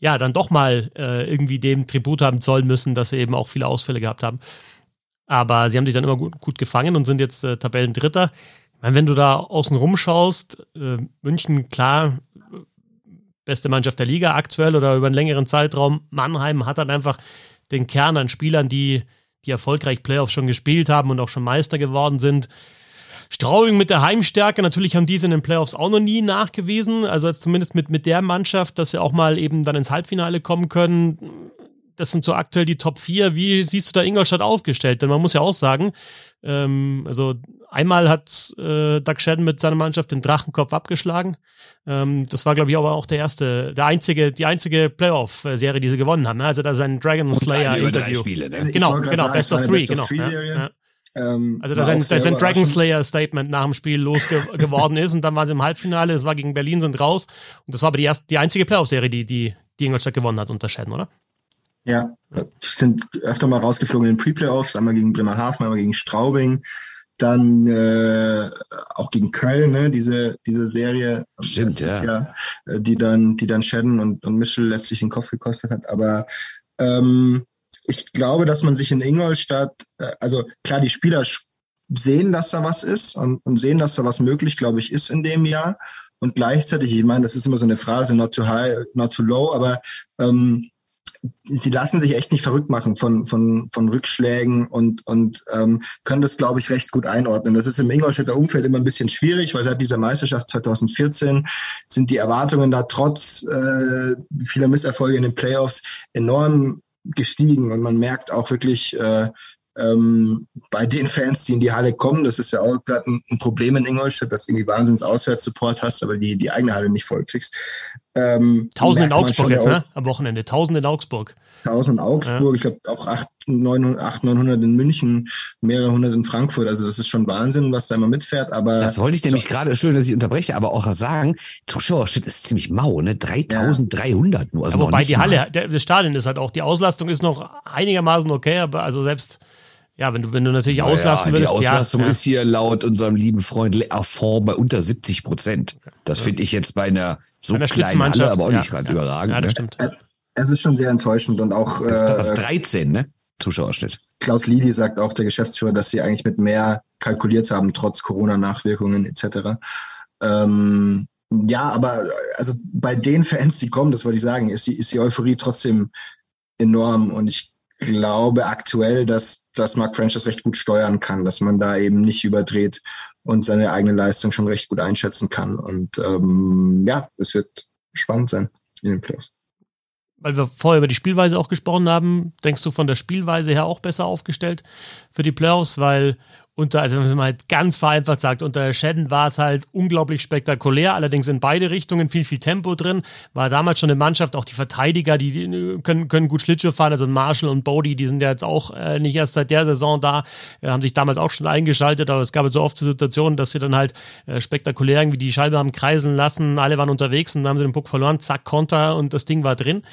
ja, dann doch mal äh, irgendwie dem Tribut haben zollen müssen, dass sie eben auch viele Ausfälle gehabt haben. Aber sie haben sich dann immer gut, gut gefangen und sind jetzt äh, Tabellendritter meine, wenn du da außen rumschaust, äh, München, klar, beste Mannschaft der Liga aktuell oder über einen längeren Zeitraum. Mannheim hat dann einfach den Kern an Spielern, die, die erfolgreich Playoffs schon gespielt haben und auch schon Meister geworden sind. Straubing mit der Heimstärke, natürlich haben diese in den Playoffs auch noch nie nachgewiesen. Also zumindest mit, mit der Mannschaft, dass sie auch mal eben dann ins Halbfinale kommen können. Das sind so aktuell die Top 4. Wie siehst du da Ingolstadt aufgestellt? Denn man muss ja auch sagen, ähm, also einmal hat äh, Doug Shedden mit seiner Mannschaft den Drachenkopf abgeschlagen. Ähm, das war, glaube ich, aber auch der erste, der einzige, die einzige Playoff-Serie, die sie gewonnen haben. Ne? Also da sein Dragon Slayer Interview. Spiele, ne? Genau, genau, sagen, Best of Three, genau. Ja, ja. Ähm, also da sein, sein Dragon Slayer Statement nach dem Spiel losgeworden ist und dann waren sie im Halbfinale, das war gegen Berlin, sind raus und das war aber die erste, die einzige Playoff-Serie, die, die, die Ingolstadt gewonnen hat unter Shedden, oder? Ja, sind öfter mal rausgeflogen in den Pre-Playoffs, einmal gegen Bremerhaven, einmal gegen Straubing, dann äh, auch gegen Köln, ne, diese, diese Serie. Stimmt, ja. Jahr, äh, die dann, die dann Shedden und, und Michel letztlich den Kopf gekostet hat. Aber ähm, ich glaube, dass man sich in Ingolstadt, äh, also klar, die Spieler sehen, dass da was ist und, und sehen, dass da was möglich, glaube ich, ist in dem Jahr. Und gleichzeitig, ich meine, das ist immer so eine Phrase, not too high, not too low, aber ähm, sie lassen sich echt nicht verrückt machen von, von, von Rückschlägen und, und ähm, können das, glaube ich, recht gut einordnen. Das ist im Ingolstädter Umfeld immer ein bisschen schwierig, weil seit dieser Meisterschaft 2014 sind die Erwartungen da trotz äh, vieler Misserfolge in den Playoffs enorm gestiegen und man merkt auch wirklich, äh, ähm, bei den Fans, die in die Halle kommen, das ist ja auch gerade ein, ein, Problem in Ingolstadt, dass du irgendwie Wahnsinns Auswärtssupport hast, aber die, die eigene Halle nicht voll kriegst. Ähm, Tausend in Augsburg jetzt, ne? Am Wochenende. Tausend in Augsburg. Tausend in Augsburg, ja. ich glaube auch 800, 800, 900 in München, mehrere hundert in Frankfurt. Also das ist schon Wahnsinn, was da immer mitfährt. Aber das wollte ich nämlich gerade, schön, dass ich unterbreche, aber auch sagen, Zuschauerschnitt ist ziemlich mau, ne? 3300 ja. nur. Also wobei die Halle, der, das Stadion ist halt auch, die Auslastung ist noch einigermaßen okay, aber also selbst ja, wenn du, wenn du natürlich naja, auslassen willst. Die Auslastung ja, ist hier laut unserem lieben Freund Le Affond bei unter 70 Prozent. Das ja. finde ich jetzt bei einer so bei kleinen Halle aber auch nicht gerade überragend. Ja, das ne? stimmt. Es ist schon sehr enttäuschend und auch. Das ist äh, 13, ne? Zuschauerschnitt. Klaus Lidi sagt auch, der Geschäftsführer, dass sie eigentlich mit mehr kalkuliert haben, trotz Corona-Nachwirkungen etc. Ähm, ja, aber also bei den Fans, die kommen, das wollte ich sagen, ist die, ist die Euphorie trotzdem enorm und ich glaube aktuell, dass, dass Mark French das recht gut steuern kann, dass man da eben nicht überdreht und seine eigene Leistung schon recht gut einschätzen kann. Und ähm, ja, es wird spannend sein in den Playoffs. Weil wir vorher über die Spielweise auch gesprochen haben, denkst du von der Spielweise her auch besser aufgestellt für die Playoffs, weil unter, also wenn man halt ganz vereinfacht sagt, unter Shedden war es halt unglaublich spektakulär, allerdings in beide Richtungen viel, viel Tempo drin. War damals schon eine Mannschaft, auch die Verteidiger, die, können, können gut Schlittschuh fahren, also Marshall und Bodie, die sind ja jetzt auch äh, nicht erst seit der Saison da, äh, haben sich damals auch schon eingeschaltet, aber es gab halt so oft Situationen, dass sie dann halt äh, spektakulär irgendwie die Scheibe haben kreisen lassen, alle waren unterwegs und dann haben sie den Puck verloren, zack, Konter und das Ding war drin.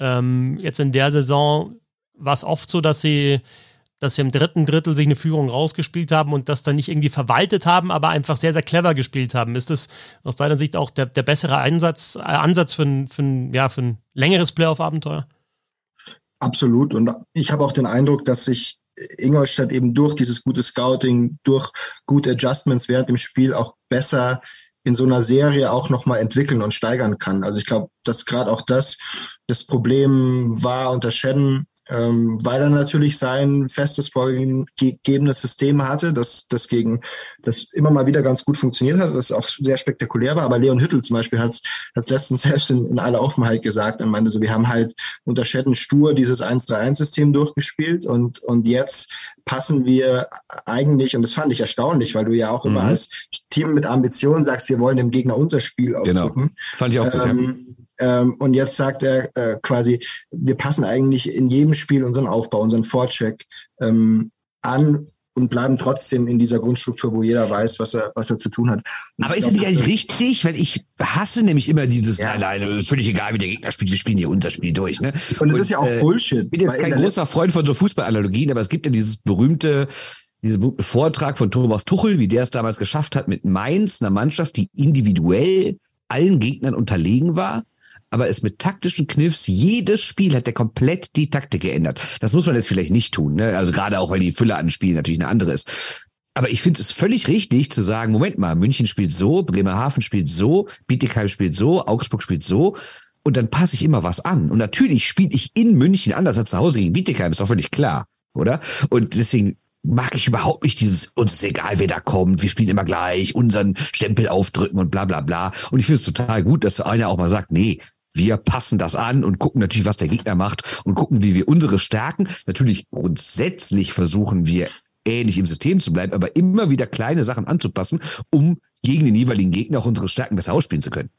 Ähm, jetzt in der Saison war es oft so, dass sie dass sie im dritten Drittel sich eine Führung rausgespielt haben und das dann nicht irgendwie verwaltet haben, aber einfach sehr, sehr clever gespielt haben. Ist das aus deiner Sicht auch der, der bessere Einsatz, äh, Ansatz für ein, für, ein, ja, für ein längeres Playoff-Abenteuer? Absolut. Und ich habe auch den Eindruck, dass sich Ingolstadt eben durch dieses gute Scouting, durch gute Adjustments während dem Spiel auch besser in so einer Serie auch nochmal entwickeln und steigern kann. Also ich glaube, dass gerade auch das das Problem war unter Shedden, ähm, weil er natürlich sein festes vorgegebenes System hatte, das, das gegen das immer mal wieder ganz gut funktioniert hat, das auch sehr spektakulär war. Aber Leon Hüttel zum Beispiel hat es letztens selbst in, in aller Offenheit gesagt und meinte so, wir haben halt unter Schetten stur dieses 1-3-1-System durchgespielt und, und jetzt passen wir eigentlich, und das fand ich erstaunlich, weil du ja auch mhm. immer als Team mit Ambitionen sagst, wir wollen dem Gegner unser Spiel aufdrücken. Genau. Fand ich auch gut. Ähm, Ähm, und jetzt sagt er äh, quasi, wir passen eigentlich in jedem Spiel unseren Aufbau, unseren Vorcheck ähm, an und bleiben trotzdem in dieser Grundstruktur, wo jeder weiß, was er, was er zu tun hat. Und Aber ist es nicht eigentlich richtig? Weil ich hasse nämlich immer dieses, ja. nein, nein, ist völlig egal, wie der Gegner spielt, wir spielen hier unser Spiel durch. Ne? Und es ist ja auch äh, Bullshit. Ich bin jetzt kein großer Freund von so Fußballanalogien, aber es gibt ja dieses berühmte, diesen Vortrag von Thomas Tuchel, wie der es damals geschafft hat mit Mainz, einer Mannschaft, die individuell allen Gegnern unterlegen war aber es mit taktischen Kniffs, jedes Spiel hat der komplett die Taktik geändert. Das muss man jetzt vielleicht nicht tun, ne? Also gerade auch, weil die Fülle an Spielen natürlich eine andere ist. Aber ich finde es völlig richtig zu sagen, Moment mal, München spielt so, Bremerhaven spielt so, Bietigheim spielt so, Augsburg spielt so. Und dann passe ich immer was an. Und natürlich spiele ich in München anders als zu Hause gegen Bietigheim, ist doch völlig klar, oder? Und deswegen mag ich überhaupt nicht dieses, uns ist egal, wer da kommt, wir spielen immer gleich, unseren Stempel aufdrücken und bla bla bla. Und ich finde es total gut, dass einer auch mal sagt, nee, wir passen das an und gucken natürlich, was der Gegner macht und gucken, wie wir unsere Stärken. Natürlich grundsätzlich versuchen wir ähnlich im System zu bleiben, aber immer wieder kleine Sachen anzupassen, um gegen den jeweiligen Gegner auch unsere Stärken besser ausspielen zu können.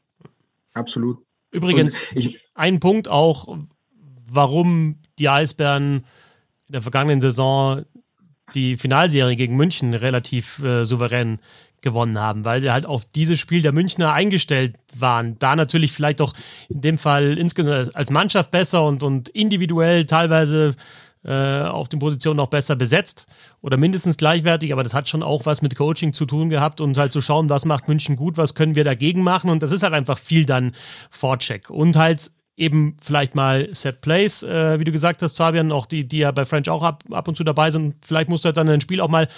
Absolut. Übrigens, ich, ein Punkt auch, warum die Eisbären in der vergangenen Saison die Finalserie gegen München relativ äh, souverän gewonnen haben, weil sie halt auf dieses Spiel der Münchner eingestellt waren. Da natürlich vielleicht auch in dem Fall insgesamt als Mannschaft besser und, und individuell teilweise äh, auf den Positionen auch besser besetzt oder mindestens gleichwertig, aber das hat schon auch was mit Coaching zu tun gehabt und halt zu schauen, was macht München gut, was können wir dagegen machen und das ist halt einfach viel dann Vorcheck und halt eben vielleicht mal Set Plays, äh, wie du gesagt hast, Fabian, auch die, die ja bei French auch ab, ab und zu dabei sind. Vielleicht musst du halt dann ein Spiel auch mal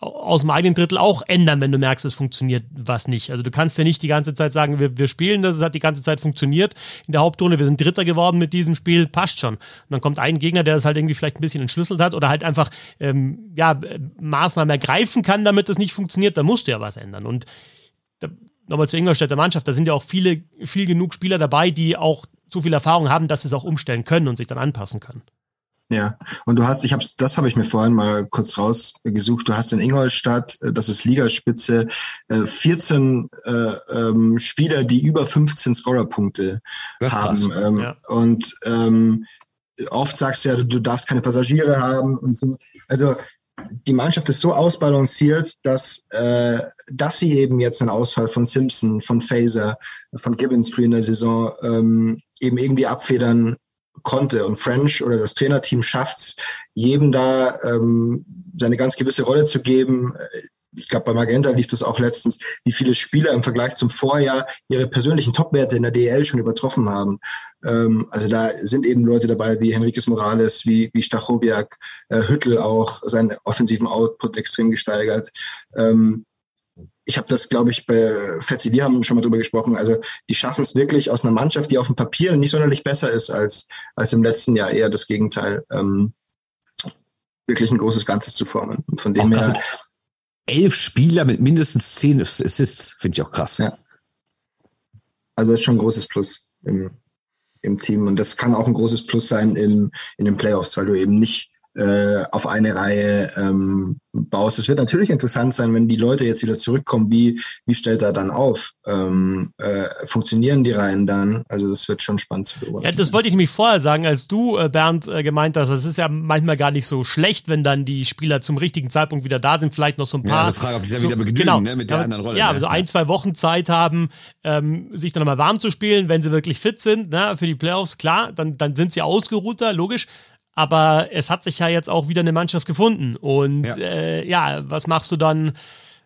aus dem eigenen Drittel auch ändern, wenn du merkst, es funktioniert was nicht. Also du kannst ja nicht die ganze Zeit sagen, wir, wir spielen das, es hat die ganze Zeit funktioniert in der Hauptrunde, wir sind Dritter geworden mit diesem Spiel, passt schon. Und dann kommt ein Gegner, der das halt irgendwie vielleicht ein bisschen entschlüsselt hat oder halt einfach ähm, ja, Maßnahmen ergreifen kann, damit das nicht funktioniert, dann musst du ja was ändern. Und da, nochmal zur Ingolstädter Mannschaft, da sind ja auch viele, viel genug Spieler dabei, die auch so viel Erfahrung haben, dass sie es auch umstellen können und sich dann anpassen können. Ja, und du hast, ich habe, das habe ich mir vorhin mal kurz rausgesucht. Du hast in Ingolstadt, äh, das ist Ligaspitze, 14 äh, ähm, Spieler, die über 15 Scorerpunkte haben. Ähm, ja. Und ähm, oft sagst du ja, du darfst keine Passagiere haben und so. Also die Mannschaft ist so ausbalanciert, dass, äh, dass sie eben jetzt einen Ausfall von Simpson, von Faser, von Gibbons früh in der Saison ähm, eben irgendwie abfedern konnte. Und French oder das Trainerteam schafft es, jedem da ähm, seine ganz gewisse Rolle zu geben. Ich glaube, bei Magenta lief das auch letztens, wie viele Spieler im Vergleich zum Vorjahr ihre persönlichen Topwerte in der DL schon übertroffen haben. Ähm, also da sind eben Leute dabei wie Henriquez Morales, wie, wie Stachowiak, äh, Hüttel auch seinen offensiven Output extrem gesteigert. Ähm, ich habe das, glaube ich, bei Fetzi, wir haben schon mal drüber gesprochen. Also die schaffen es wirklich aus einer Mannschaft, die auf dem Papier nicht sonderlich besser ist als, als im letzten Jahr, eher das Gegenteil, ähm, wirklich ein großes Ganzes zu formen. Und von dem her. Elf Spieler mit mindestens zehn Assists, finde ich auch krass. Ja. Also das ist schon ein großes Plus im, im Team. Und das kann auch ein großes Plus sein in, in den Playoffs, weil du eben nicht äh, auf eine Reihe ähm, baust. Es wird natürlich interessant sein, wenn die Leute jetzt wieder zurückkommen, wie, wie stellt er dann auf? Ähm, äh, funktionieren die Reihen dann? Also das wird schon spannend zu beobachten. Ja, das wollte ich nämlich vorher sagen, als du, äh, Bernd, äh, gemeint hast, es ist ja manchmal gar nicht so schlecht, wenn dann die Spieler zum richtigen Zeitpunkt wieder da sind, vielleicht noch so ein paar. Ja, also Frage, ob die dann so, wieder begnügen genau, ne, mit der anderen Rolle. Ja, ne? also ein, zwei Wochen Zeit haben, ähm, sich dann nochmal warm zu spielen, wenn sie wirklich fit sind, ne, für die Playoffs, klar, dann, dann sind sie ausgeruhter, logisch. Aber es hat sich ja jetzt auch wieder eine Mannschaft gefunden. Und ja, äh, ja was machst du dann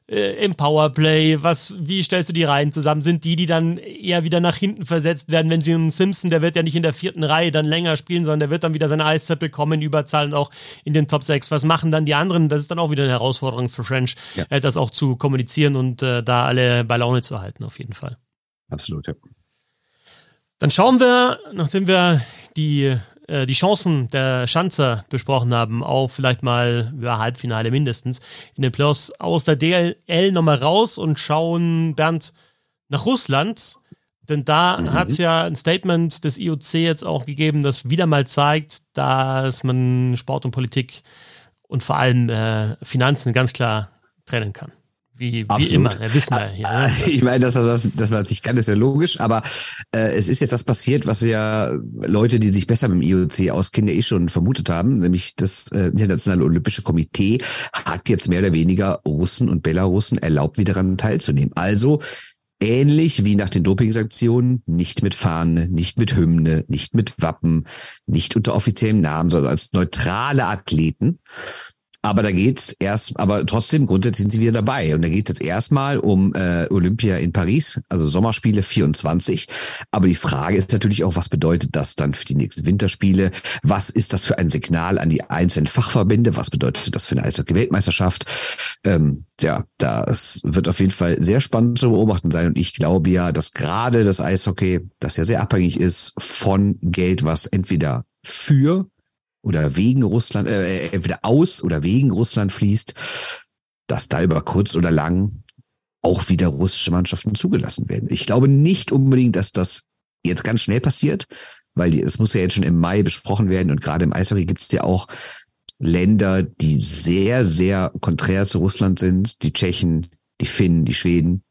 äh, im Powerplay? Was, wie stellst du die Reihen zusammen? Sind die, die dann eher wieder nach hinten versetzt werden, wenn sie einen Simpson, der wird ja nicht in der vierten Reihe dann länger spielen, sondern der wird dann wieder seine Eiszeit bekommen, Überzahl und auch in den Top 6. Was machen dann die anderen? Das ist dann auch wieder eine Herausforderung für French, ja. äh, das auch zu kommunizieren und äh, da alle bei Laune zu halten, auf jeden Fall. Absolut, ja. Dann schauen wir, nachdem wir die äh, die Chancen der Schanzer besprochen haben, auf vielleicht mal ja, Halbfinale mindestens in den Playoffs aus der DLL nochmal raus und schauen, Bernd, nach Russland. Denn da mhm. hat es ja ein Statement des IOC jetzt auch gegeben, das wieder mal zeigt, dass man Sport und Politik und vor allem äh, Finanzen ganz klar trennen kann. Wie, wie immer, ja, wissen wir hier. Ne? Ich meine, dass das, dass man nicht kann, ist ja logisch, aber äh, es ist jetzt das passiert, was ja Leute, die sich besser mit dem IOC auskennen, ja eh schon vermutet haben, nämlich das äh, Internationale Olympische Komitee hat jetzt mehr oder weniger Russen und Belarussen erlaubt, wieder daran teilzunehmen. Also ähnlich wie nach den Doping-Sanktionen, nicht mit Fahne, nicht mit Hymne, nicht mit Wappen, nicht unter offiziellem Namen, sondern als neutrale Athleten. Aber da geht's erst, aber trotzdem grundsätzlich sind sie wieder dabei. Und da geht es erstmal um äh, Olympia in Paris, also Sommerspiele 24. Aber die Frage ist natürlich auch, was bedeutet das dann für die nächsten Winterspiele? Was ist das für ein Signal an die einzelnen Fachverbände? Was bedeutet das für eine Eishockey-Weltmeisterschaft? Ähm, ja, das wird auf jeden Fall sehr spannend zu beobachten sein. Und ich glaube ja, dass gerade das Eishockey, das ja sehr abhängig ist von Geld, was entweder für oder wegen Russland, äh, entweder aus oder wegen Russland fließt, dass da über kurz oder lang auch wieder russische Mannschaften zugelassen werden. Ich glaube nicht unbedingt, dass das jetzt ganz schnell passiert, weil es muss ja jetzt schon im Mai besprochen werden und gerade im Eishockey gibt es ja auch Länder, die sehr, sehr konträr zu Russland sind, die Tschechen, die Finnen, die Schweden.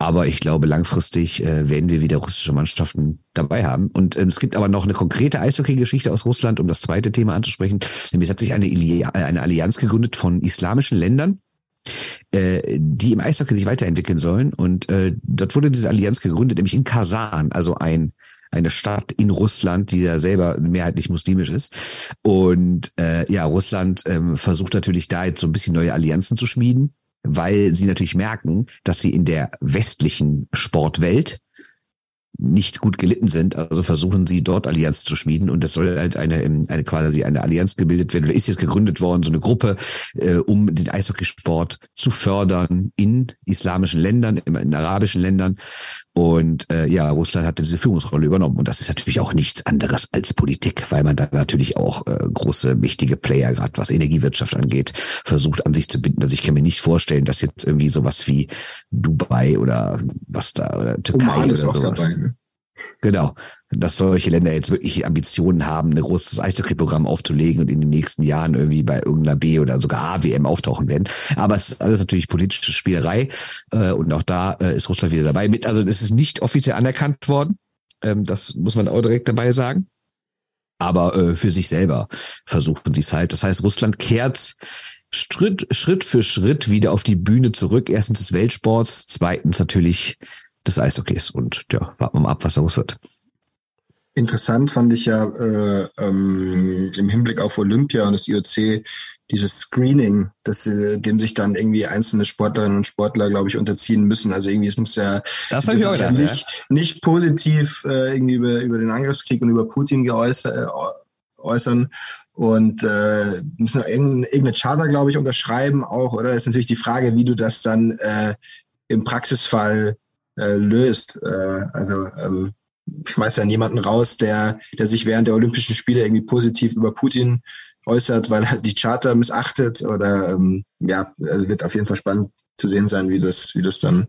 Aber ich glaube, langfristig äh, werden wir wieder russische Mannschaften dabei haben. Und ähm, es gibt aber noch eine konkrete Eishockey-Geschichte aus Russland, um das zweite Thema anzusprechen. Nämlich hat sich eine, eine Allianz gegründet von islamischen Ländern, äh, die im Eishockey sich weiterentwickeln sollen. Und äh, dort wurde diese Allianz gegründet, nämlich in Kasan, also ein eine Stadt in Russland, die ja selber mehrheitlich muslimisch ist. Und äh, ja, Russland ähm, versucht natürlich da jetzt so ein bisschen neue Allianzen zu schmieden weil sie natürlich merken, dass sie in der westlichen Sportwelt nicht gut gelitten sind. Also versuchen sie dort Allianz zu schmieden und es soll halt eine, eine quasi eine Allianz gebildet werden oder ist jetzt gegründet worden, so eine Gruppe, äh, um den Eishockeysport zu fördern in islamischen Ländern, in, arabischen Ländern. Und äh, ja, Russland hat diese Führungsrolle übernommen und das ist natürlich auch nichts anderes als Politik, weil man da natürlich auch äh, große wichtige Player, gerade was Energiewirtschaft angeht, versucht an sich zu binden. Also ich kann mir nicht vorstellen, dass jetzt irgendwie sowas wie Dubai oder was da oder Türkei Oman oder sowas. Dabei? Genau, dass solche Länder jetzt wirklich Ambitionen haben, ein großes Eishockey-Programm aufzulegen und in den nächsten Jahren irgendwie bei irgendeiner B oder sogar AWM auftauchen werden. Aber es ist alles natürlich politische Spielerei äh, und auch da äh, ist Russland wieder dabei. Mit, also es ist nicht offiziell anerkannt worden, ähm, das muss man auch direkt dabei sagen. Aber äh, für sich selber versuchen sie es halt. Das heißt, Russland kehrt Schritt, Schritt für Schritt wieder auf die Bühne zurück. Erstens des Weltsports, zweitens natürlich des Eishockeys. Und ja, warten wir mal ab, was daraus wird. Interessant fand ich ja äh, ähm, im Hinblick auf Olympia und das IOC dieses Screening, dass, äh, dem sich dann irgendwie einzelne Sportlerinnen und Sportler, glaube ich, unterziehen müssen. Also irgendwie, es muss ja, das ich auch ja nicht, ja. nicht positiv äh, irgendwie über, über den Angriffskrieg und über Putin geäußert, äh, äußern und äh, müssen irgendeine, irgendeine Charter, glaube ich, unterschreiben auch, oder? Das ist natürlich die Frage, wie du das dann äh, im Praxisfall äh, löst. Äh, also ähm, schmeißt dann jemanden raus, der, der sich während der Olympischen Spiele irgendwie positiv über Putin äußert, weil er die Charter missachtet oder ähm, ja, also wird auf jeden Fall spannend zu sehen sein, wie das, wie das dann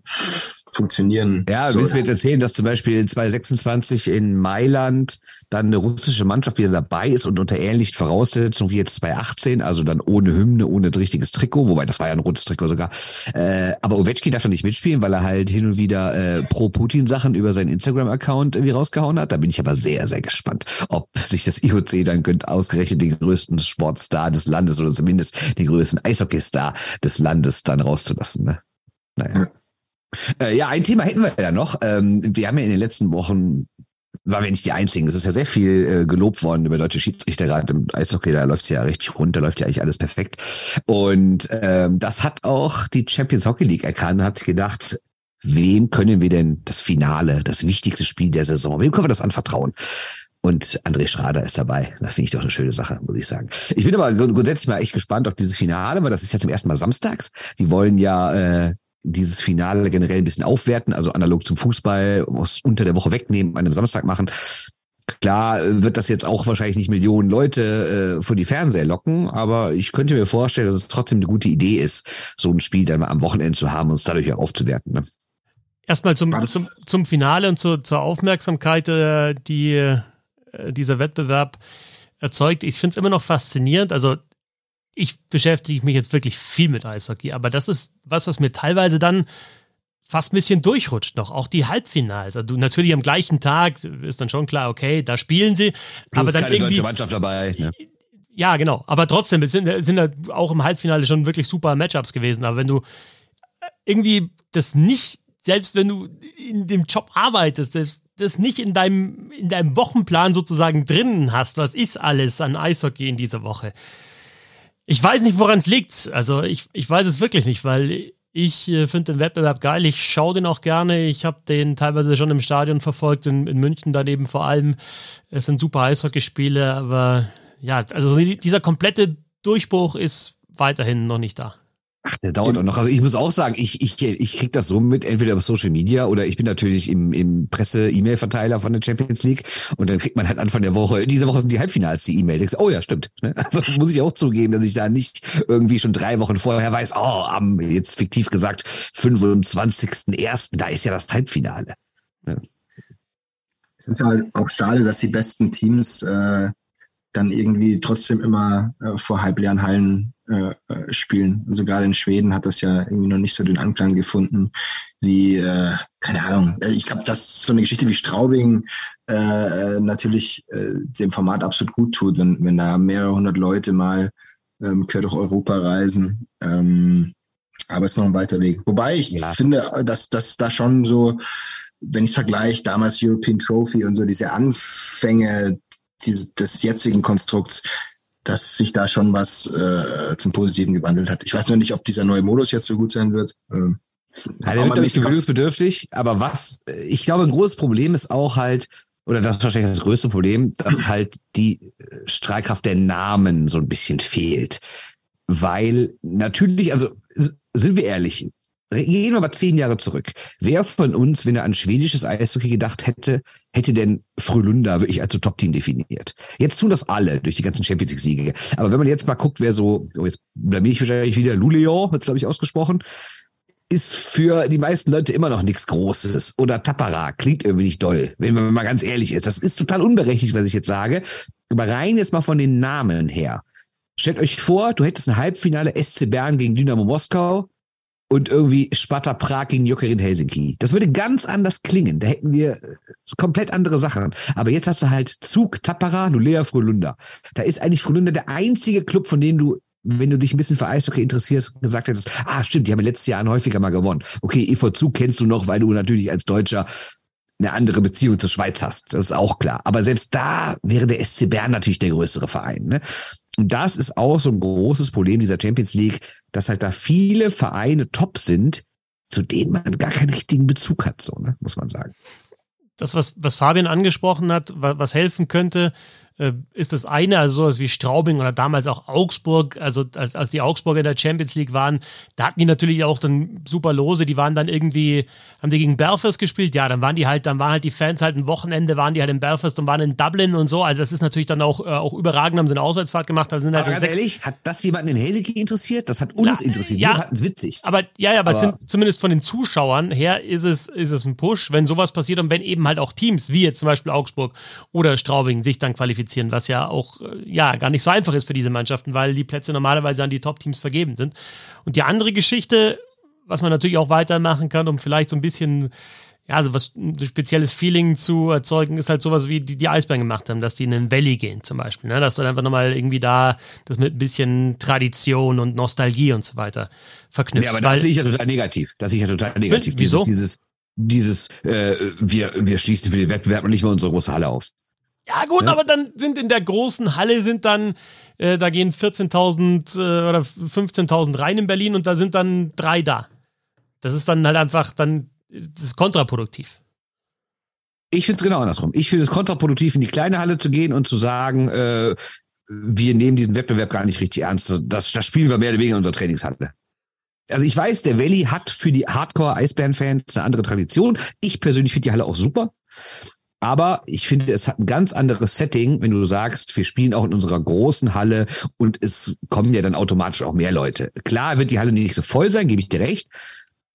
funktionieren. Ja, willst du mir jetzt erzählen, dass zum Beispiel 2026 in Mailand dann eine russische Mannschaft wieder dabei ist und unter ähnlichen Voraussetzungen wie jetzt 2018, also dann ohne Hymne, ohne richtiges Trikot, wobei das war ja ein rotes Trikot sogar. Äh, aber Ovechkin darf da nicht mitspielen, weil er halt hin und wieder äh, Pro-Putin-Sachen über seinen Instagram-Account irgendwie rausgehauen hat. Da bin ich aber sehr, sehr gespannt, ob sich das IOC dann gönnt, ausgerechnet den größten Sportstar des Landes oder zumindest den größten Eishockeystar des Landes dann rauszulassen. Ne? Naja. Ja. Äh, ja, ein Thema hätten wir ja noch. Ähm, wir haben ja in den letzten Wochen waren wir nicht die Einzigen. Es ist ja sehr viel äh, gelobt worden über deutsche Schiedsrichter gerade im Eishockey. Da läuft's ja richtig runter, läuft ja eigentlich alles perfekt. Und ähm, das hat auch die Champions Hockey League erkannt, hat gedacht, wem können wir denn das Finale, das wichtigste Spiel der Saison, wem können wir das anvertrauen? Und André Schrader ist dabei. Das finde ich doch eine schöne Sache, muss ich sagen. Ich bin aber grundsätzlich mal echt gespannt auf dieses Finale, weil das ist ja zum ersten Mal samstags. Die wollen ja äh, dieses Finale generell ein bisschen aufwerten, also analog zum Fußball, was unter der Woche wegnehmen, an einem Samstag machen. Klar wird das jetzt auch wahrscheinlich nicht Millionen Leute äh, vor die Fernseher locken, aber ich könnte mir vorstellen, dass es trotzdem eine gute Idee ist, so ein Spiel dann mal am Wochenende zu haben und es dadurch auch aufzuwerten. Ne? Erstmal zum, zum, zum Finale und zu, zur Aufmerksamkeit, äh, die äh, dieser Wettbewerb erzeugt. Ich finde es immer noch faszinierend. Also ich beschäftige mich jetzt wirklich viel mit Eishockey, aber das ist was, was mir teilweise dann fast ein bisschen durchrutscht noch. Auch die Halbfinals. Also natürlich am gleichen Tag ist dann schon klar, okay, da spielen sie. Plus aber dann keine irgendwie, deutsche Mannschaft dabei. Ne? Ja, genau. Aber trotzdem es sind, sind halt auch im Halbfinale schon wirklich super Matchups gewesen. Aber wenn du irgendwie das nicht, selbst wenn du in dem Job arbeitest, das, das nicht in deinem, in deinem Wochenplan sozusagen drinnen hast, was ist alles an Eishockey in dieser Woche? Ich weiß nicht, woran es liegt. Also ich, ich weiß es wirklich nicht, weil ich äh, finde den Wettbewerb geil. Ich schaue den auch gerne. Ich habe den teilweise schon im Stadion verfolgt, in, in München daneben vor allem. Es sind super Eishockeyspiele, aber ja, also dieser komplette Durchbruch ist weiterhin noch nicht da. Ach, der dauert auch noch. Also ich muss auch sagen, ich, ich, ich krieg das so mit, entweder über Social Media oder ich bin natürlich im, im Presse-E-Mail-Verteiler von der Champions League und dann kriegt man halt Anfang der Woche, diese Woche sind die Halbfinals, die E-Mail. Oh ja, stimmt. Ne? Also muss ich auch zugeben, dass ich da nicht irgendwie schon drei Wochen vorher weiß, oh, am, jetzt fiktiv gesagt, 25.01., da ist ja das Halbfinale. Ne? Es ist halt auch schade, dass die besten Teams äh, dann irgendwie trotzdem immer äh, vor halbleeren Hallen äh, äh, spielen. Also gerade in Schweden hat das ja irgendwie noch nicht so den Anklang gefunden wie, äh, keine Ahnung. Äh, ich glaube, dass so eine Geschichte wie Straubing äh, natürlich äh, dem Format absolut gut tut, wenn, wenn da mehrere hundert Leute mal ähm, quer durch Europa reisen. Ähm, aber es ist noch ein weiter Weg. Wobei ich ja. finde, dass, dass da schon so, wenn ich vergleiche, damals European Trophy und so diese Anfänge dieses, des jetzigen Konstrukts, dass sich da schon was äh, zum Positiven gewandelt hat. Ich weiß nur nicht, ob dieser neue Modus jetzt so gut sein wird. Ähm, ja, der wird, ich, gewöhnungsbedürftig. Aber was, ich glaube, ein großes Problem ist auch halt, oder das ist wahrscheinlich das größte Problem, dass halt die Strahlkraft der Namen so ein bisschen fehlt. Weil natürlich, also sind wir ehrlich, Gehen wir mal zehn Jahre zurück. Wer von uns, wenn er an schwedisches Eishockey gedacht hätte, hätte denn Frölunda wirklich als so Top-Team definiert? Jetzt tun das alle durch die ganzen Champions League-Siege. Aber wenn man jetzt mal guckt, wer so, oh jetzt bin ich wahrscheinlich wieder, Luleå, wird glaube ich ausgesprochen, ist für die meisten Leute immer noch nichts Großes. Oder Tapara klingt irgendwie nicht doll, wenn man mal ganz ehrlich ist. Das ist total unberechtigt, was ich jetzt sage. Aber rein jetzt mal von den Namen her. Stellt euch vor, du hättest ein Halbfinale SC Bern gegen Dynamo Moskau und irgendwie Sparta Prag gegen Jokerin Helsinki. Das würde ganz anders klingen. Da hätten wir äh, komplett andere Sachen. Aber jetzt hast du halt Zug, Tappara, Lulea, Frölunda. Da ist eigentlich Frölunda der einzige Club, von dem du wenn du dich ein bisschen für Eishockey interessierst, gesagt hättest, ah, stimmt, die haben letztes Jahr häufiger mal gewonnen. Okay, EV Zug kennst du noch, weil du natürlich als Deutscher eine andere Beziehung zur Schweiz hast. Das ist auch klar. Aber selbst da wäre der SC Bern natürlich der größere Verein. Ne? Und das ist auch so ein großes Problem dieser Champions League, dass halt da viele Vereine top sind, zu denen man gar keinen richtigen Bezug hat, so, ne? muss man sagen. Das, was, was Fabian angesprochen hat, was helfen könnte, ist das eine, also sowas wie Straubing oder damals auch Augsburg, also als, als die Augsburger in der Champions League waren, da hatten die natürlich auch dann super Lose, die waren dann irgendwie, haben die gegen Belfast gespielt, ja, dann waren die halt, dann waren halt die Fans halt ein Wochenende, waren die halt in Belfast und waren in Dublin und so, also das ist natürlich dann auch, äh, auch überragend, haben sie eine Auswärtsfahrt gemacht, also sind halt aber ganz ehrlich, hat das jemanden in Helsinki interessiert? Das hat uns Na, interessiert, ja, wir hatten es witzig. Aber, ja, ja, aber, aber sind, zumindest von den Zuschauern her ist es, ist es ein Push, wenn sowas passiert und wenn eben halt auch Teams, wie jetzt zum Beispiel Augsburg oder Straubing sich dann qualifizieren, was ja auch äh, ja gar nicht so einfach ist für diese Mannschaften, weil die Plätze normalerweise an die Top-Teams vergeben sind. Und die andere Geschichte, was man natürlich auch weitermachen kann, um vielleicht so ein bisschen ja, also was ein spezielles Feeling zu erzeugen, ist halt sowas, wie die, die Eisbären gemacht haben, dass die in den Valley gehen zum Beispiel. Ne? Dass du einfach nochmal irgendwie da das mit ein bisschen Tradition und Nostalgie und so weiter verknüpft. Ja, aber das sehe ich ja total negativ. Das sehe ich ja total negativ. Wieso? Dieses, dieses, dieses äh, wir, wir schließen für den Wettbewerb und nicht mal unsere große Halle auf. Ja gut, ja. aber dann sind in der großen Halle sind dann, äh, da gehen 14.000 äh, oder 15.000 rein in Berlin und da sind dann drei da. Das ist dann halt einfach, dann das ist kontraproduktiv. Ich finde es genau andersrum. Ich finde es kontraproduktiv, in die kleine Halle zu gehen und zu sagen, äh, wir nehmen diesen Wettbewerb gar nicht richtig ernst. Das, das spielen wir mehr oder weniger in unserer Trainingshalle. Also ich weiß, der Valley hat für die Hardcore-Eisbären-Fans eine andere Tradition. Ich persönlich finde die Halle auch super. Aber ich finde, es hat ein ganz anderes Setting, wenn du sagst, wir spielen auch in unserer großen Halle und es kommen ja dann automatisch auch mehr Leute. Klar wird die Halle nicht so voll sein, gebe ich dir recht.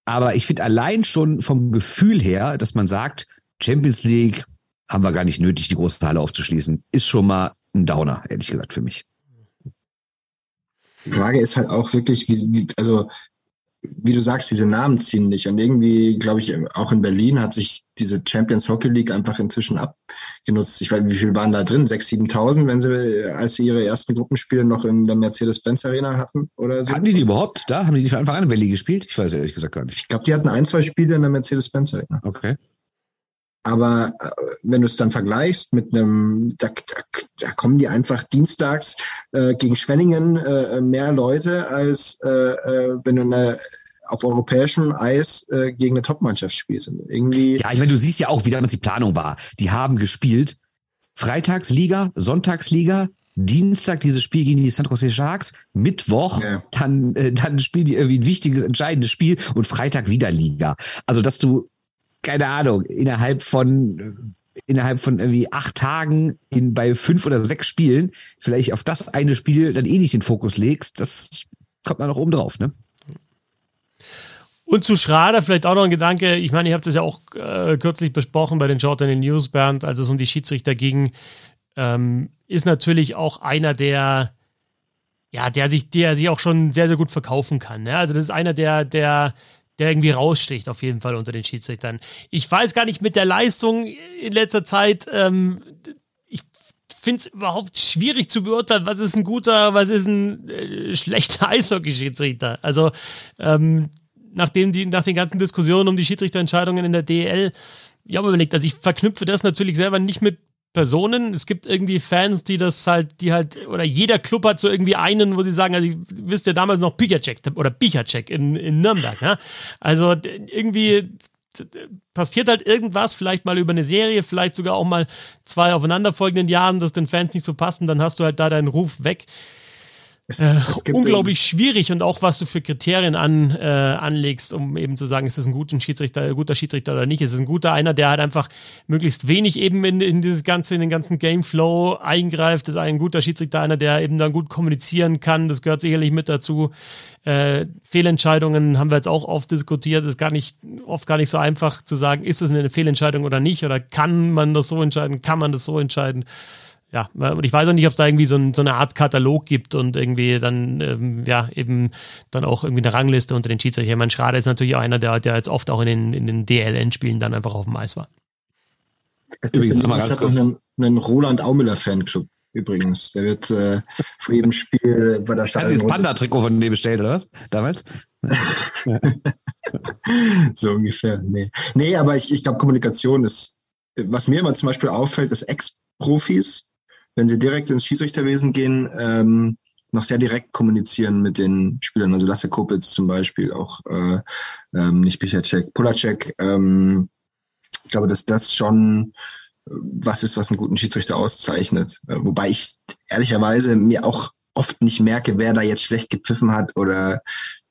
Aber ich finde allein schon vom Gefühl her, dass man sagt, Champions League haben wir gar nicht nötig, die große Halle aufzuschließen, ist schon mal ein Downer, ehrlich gesagt, für mich. Die Frage ist halt auch wirklich, wie, wie also wie du sagst, diese Namen ziehen nicht. Und irgendwie, glaube ich, auch in Berlin hat sich diese Champions Hockey League einfach inzwischen abgenutzt. Ich weiß, wie viel waren da drin? 6.000, 7.000, wenn sie, als sie ihre ersten Gruppenspiele noch in der Mercedes-Benz Arena hatten oder so? Hatten die die überhaupt da? Haben die die von Anfang an in Berlin gespielt? Ich weiß ehrlich gesagt gar nicht. Ich glaube, die hatten ein, zwei Spiele in der Mercedes-Benz Arena. Okay. Aber äh, wenn du es dann vergleichst mit einem, da, da, da kommen die einfach dienstags äh, gegen Schwenningen äh, mehr Leute, als äh, äh, wenn du eine, auf europäischem Eis äh, gegen eine Topmannschaft spielst. Irgendwie Ja, ich meine, du siehst ja auch, wie damals die Planung war. Die haben gespielt Freitagsliga, Sonntagsliga, Dienstag dieses Spiel gegen die San Jose Sharks, Mittwoch, Ja. dann, äh, dann spielen die irgendwie ein wichtiges, entscheidendes Spiel und Freitag wieder Liga. Also, dass du, keine Ahnung, innerhalb von, innerhalb von irgendwie acht Tagen in, bei fünf oder sechs Spielen vielleicht auf das eine Spiel dann eh nicht den Fokus legst, das kommt dann noch oben drauf, ne? Und zu Schrader vielleicht auch noch ein Gedanke. Ich meine, ihr habt es ja auch äh, kürzlich besprochen bei den Short in den News, Bernd, als es um die Schiedsrichter ging. Ähm, ist natürlich auch einer, der ja, der sich, der sich auch schon sehr, sehr gut verkaufen kann. Ne? Also das ist einer, der, der, der irgendwie raussticht, auf jeden Fall unter den Schiedsrichtern. Ich weiß gar nicht mit der Leistung in letzter Zeit, ähm, ich finde es überhaupt schwierig zu beurteilen, was ist ein guter, was ist ein äh, schlechter Eishockey-Schiedsrichter. Also ähm, nachdem die, nach den ganzen Diskussionen um die Schiedsrichterentscheidungen in der DL, ich habe überlegt, also ich verknüpfe das natürlich selber nicht mit Personen. Es gibt irgendwie Fans, die das halt, die halt, oder jeder Club hat so irgendwie einen, wo sie sagen, also ich wisst ja damals noch Pichacek oder Pichacek in, in Nürnberg, ne? Also irgendwie passiert halt irgendwas, vielleicht mal über eine Serie, vielleicht sogar auch mal zwei aufeinanderfolgenden Jahren, das den Fans nicht so passen, dann hast du halt da deinen Ruf weg. Äh, unglaublich schwierig und auch was du für Kriterien an, äh, anlegst, um eben zu sagen, ist es ein guter Schiedsrichter, ein guter Schiedsrichter oder nicht. Ist es ein guter einer, der halt einfach möglichst wenig eben in, in dieses ganze, in den ganzen Gameflow eingreift. Ist ein guter Schiedsrichter einer, der eben dann gut kommunizieren kann. Das gehört sicherlich mit dazu. Äh, Fehlentscheidungen haben wir jetzt auch oft diskutiert. Ist gar nicht, oft gar nicht so einfach zu sagen, ist es eine Fehlentscheidung oder nicht? Oder kann man das so entscheiden? Kann man das so entscheiden? Ja, und ich weiß auch nicht, ob es da irgendwie so, ein, so, eine Art Katalog gibt und irgendwie dann, ähm, ja, eben dann auch irgendwie eine Rangliste unter den Schiedsrichtern. Ich meine, Schrader ist natürlich auch einer, der, der jetzt oft auch in den, in den DLN-Spielen dann einfach auf dem Eis war. Übrigens, nochmal ich ganz kurz. einen, einen Roland Aumüller Fanclub übrigens. Der wird äh, vor jedem Spiel bei der Hast du das Panda-Trikot von dem bestellt, oder was? Damals? so ungefähr. Nee, nee aber ich, ich glaube, Kommunikation ist, was mir immer zum Beispiel auffällt, ist Ex-Profis, wenn sie direkt ins Schiedsrichterwesen gehen, ähm, noch sehr direkt kommunizieren mit den Spielern. Also Lasse Kopitz zum Beispiel, auch äh, ähm, nicht Pichacek, Polacek. Ähm, ich glaube, dass das schon äh, was ist, was einen guten Schiedsrichter auszeichnet. Äh, wobei ich ehrlicherweise mir auch oft nicht merke, wer da jetzt schlecht gepfiffen hat oder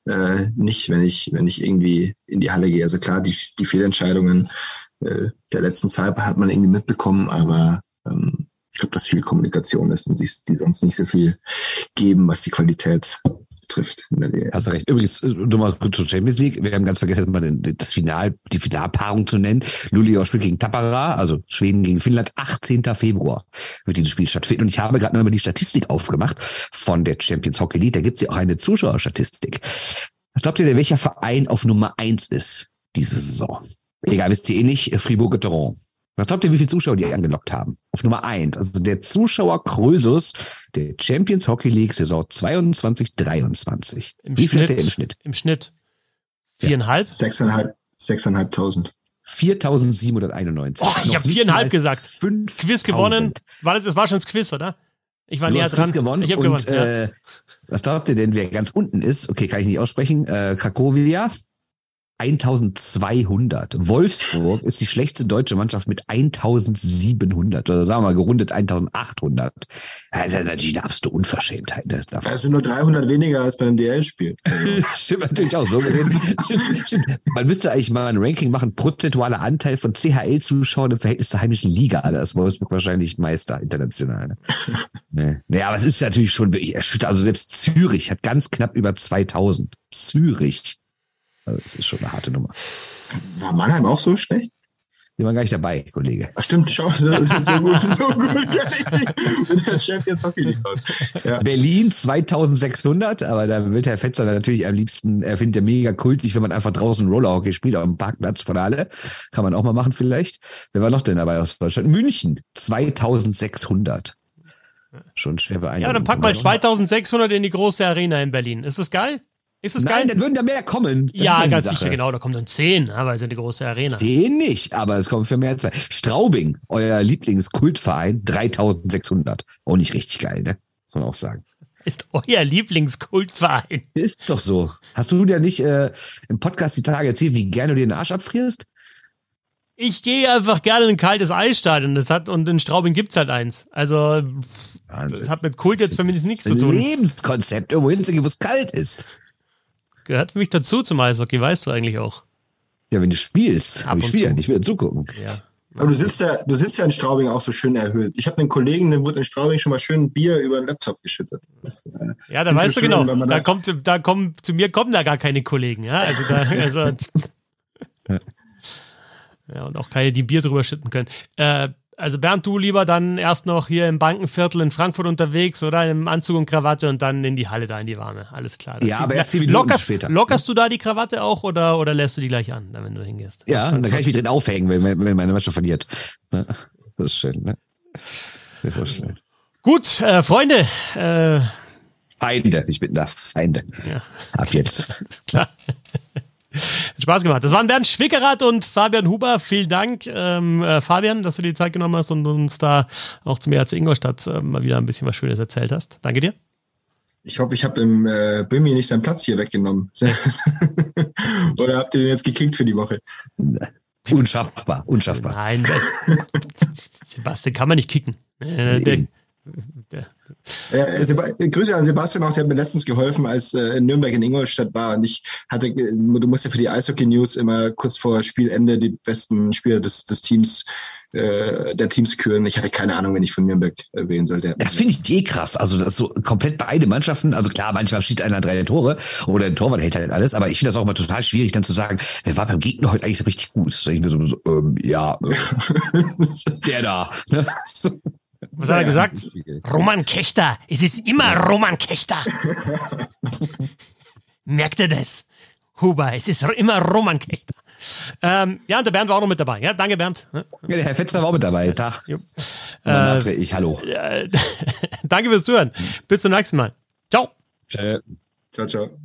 äh, nicht, wenn ich, wenn ich irgendwie in die Halle gehe. Also klar, die, die Fehlentscheidungen äh, der letzten Zeit hat man irgendwie mitbekommen, aber ähm, ich glaube, dass viel Essentialisation ist und die, die sonst nicht so viel geben, was die Qualität betrifft. In DL. Hast du recht. Übrigens, äh, nochmal kurz zur Champions League. Wir haben ganz vergessen, jetzt mal den- das Final, die Finalpaarung zu nennen. Luleå spielt gegen Tappara, also Schweden gegen Finnland, 18. Februar wird dieses Spiel stattfinden. Und ich habe gerade nochmal die Statistik aufgemacht von der Champions Hockey League. Da gibt es ja auch eine Zuschauerstatistik. Glaubt ihr, welcher Verein auf Nummer eins ist diese Saison? Egal, wisst ihr eh nicht, Fribourg-Gotteron. Was glaubt ihr, wie viele Zuschauer die angelockt haben? Auf Nummer eins, also der Zuschauer-Krösus der Champions Hockey League Saison 22-23. Im Wie viel hat Schnitt, der im Schnitt? Im Schnitt viereinhalb. Sechseinhalb, sechseinhalbtausend. 4791. Oh, ich habe viereinhalb gesagt. 5000. Quiz gewonnen. War das, das war schon das Quiz, oder? Ich war Du näher hast dran. Quiz gewonnen. Ich habe gewonnen. ja. äh, was glaubt ihr denn, wer ganz unten ist? Okay, kann ich nicht aussprechen. Äh, Krakowia 1200. Wolfsburg ist die schlechteste deutsche Mannschaft mit 1700. Oder sagen wir mal gerundet 1800. Das ist ja natürlich eine absolute Unverschämtheit. ne? Das darf Das sind nur 300 weniger als bei einem DL-Spiel. Also, Stimmt natürlich auch so gesehen. Stimmt, stimmt. Man müsste eigentlich mal ein Ranking machen, prozentualer Anteil von CHL-Zuschauern im Verhältnis zur heimischen Liga. Da ist Wolfsburg wahrscheinlich Meister international. Ne? nee. nee, aber es ist natürlich schon wirklich erschütternd. Also selbst Zürich hat ganz knapp über 2000. Zürich. Also das ist schon eine harte Nummer. war Mannheim auch so schlecht? Die waren gar nicht dabei, Kollege. Ach stimmt, schau, so, so, so gut, so gut. Wenn der Chef jetzt Hockey liefert. Ja. Berlin 2600, aber da will Herr Fetzer natürlich am liebsten, er findet ja mega kultig, wenn man einfach draußen Rollerhockey spielt, auf dem Parkplatz von Halle. Kann man auch mal machen vielleicht. Wer war noch denn dabei aus Deutschland? München 2600. Schon schwer beeindruckend. Ja, dann pack mal 2600 in die große Arena in Berlin. Ist das geil? Ist das Nein, geil? dann würden da mehr kommen. Das ja, ganz sicher, genau. Da kommen dann 10, aber es ist eine große Arena. Zehn nicht, aber es kommt für mehr als zwei. Straubing, euer Lieblingskultverein, 3600. Auch nicht richtig geil, ne? Muss man auch sagen. Ist euer Lieblingskultverein. Ist doch so. Hast du dir nicht äh, im Podcast die Tage erzählt, wie gerne du dir den Arsch abfrierst? Ich gehe einfach gerne in ein kaltes Eisstadion. Das hat, und in Straubing gibt's halt eins. Also, das hat mit Kult jetzt für mich nichts zu Ein tun. Lebenskonzept, irgendwo hinzugehen, wo es kalt ist. Gehört für mich dazu zum Eishockey, weißt du eigentlich auch. Ja, wenn du spielst. Ab Aber ich spiele ja nicht, ich will zugucken. Ja. Aber du sitzt ja, du sitzt ja in Straubing auch so schön erhöht. Ich habe einen Kollegen, der wurde in Straubing schon mal schön Bier über den Laptop geschüttet. Ja, da weißt so du schön, genau. man Da da- kommt, da kommen, zu mir kommen da gar keine Kollegen, ja. Also da, also. Ja, und auch keine, die Bier drüber schütten können. Äh, also Bernd, du lieber dann erst noch hier im Bankenviertel in Frankfurt unterwegs oder im Anzug und Krawatte und dann in die Halle da in die Warme. Alles klar. Ja, aber erst zehn lockerst, später. Lockerst du da die Krawatte auch oder, oder lässt du die gleich an, wenn du hingehst? Ja, und dann kann ich mich drin aufhängen, wenn, wenn meine Mannschaft verliert. Das ist schön, ne? Gut, äh, Freunde, äh, Feinde, ich bin da, Feinde. Ja. Ab jetzt. Klar. Hat Spaß gemacht. Das waren Bernd Schwickerath und Fabian Huber. Vielen Dank, ähm, äh, Fabian, dass du dir die Zeit genommen hast und uns da auch zum ERC Ingolstadt äh, mal wieder ein bisschen was Schönes erzählt hast. Danke dir. Ich hoffe, ich habe im äh, Bömi nicht seinen Platz hier weggenommen. Oder habt ihr den jetzt gekickt für die Woche? Unschaffbar, unschaffbar. Nein, Sebastian kann man nicht kicken. Äh, der, der, Äh, Seba Grüße an Sebastian auch, der hat mir letztens geholfen, als äh, in Nürnberg in Ingolstadt war und ich hatte, äh, du musst ja für die Eishockey News immer kurz vor Spielende die besten Spieler des, des Teams, äh, der Teams küren. Ich hatte keine Ahnung, wenn ich von Nürnberg äh, wählen sollte. Das finde ich eh krass. Also, das so komplett beide Mannschaften. Also klar, manchmal schießt einer drei Tore oder der Torwart hält halt alles. Aber ich finde das auch immer total schwierig, dann zu sagen, wer war beim Gegner heute eigentlich so richtig gut? Denk ich mir so, so ähm, ja, äh, der da. Ne? So. Was hat er gesagt? Roman Kechter. Es ist immer Roman Kechter. Merkt ihr das? Huber, es ist immer Roman Kechter. Ähm, ja, und der Bernd war auch noch mit dabei. Ja, danke, Bernd. Ja, der Herr Fetzner war auch mit dabei. Tag. Danach drehe ich, hallo. Äh, danke fürs Zuhören. Bis zum nächsten Mal. Ciao. Tschö. Ciao, ciao.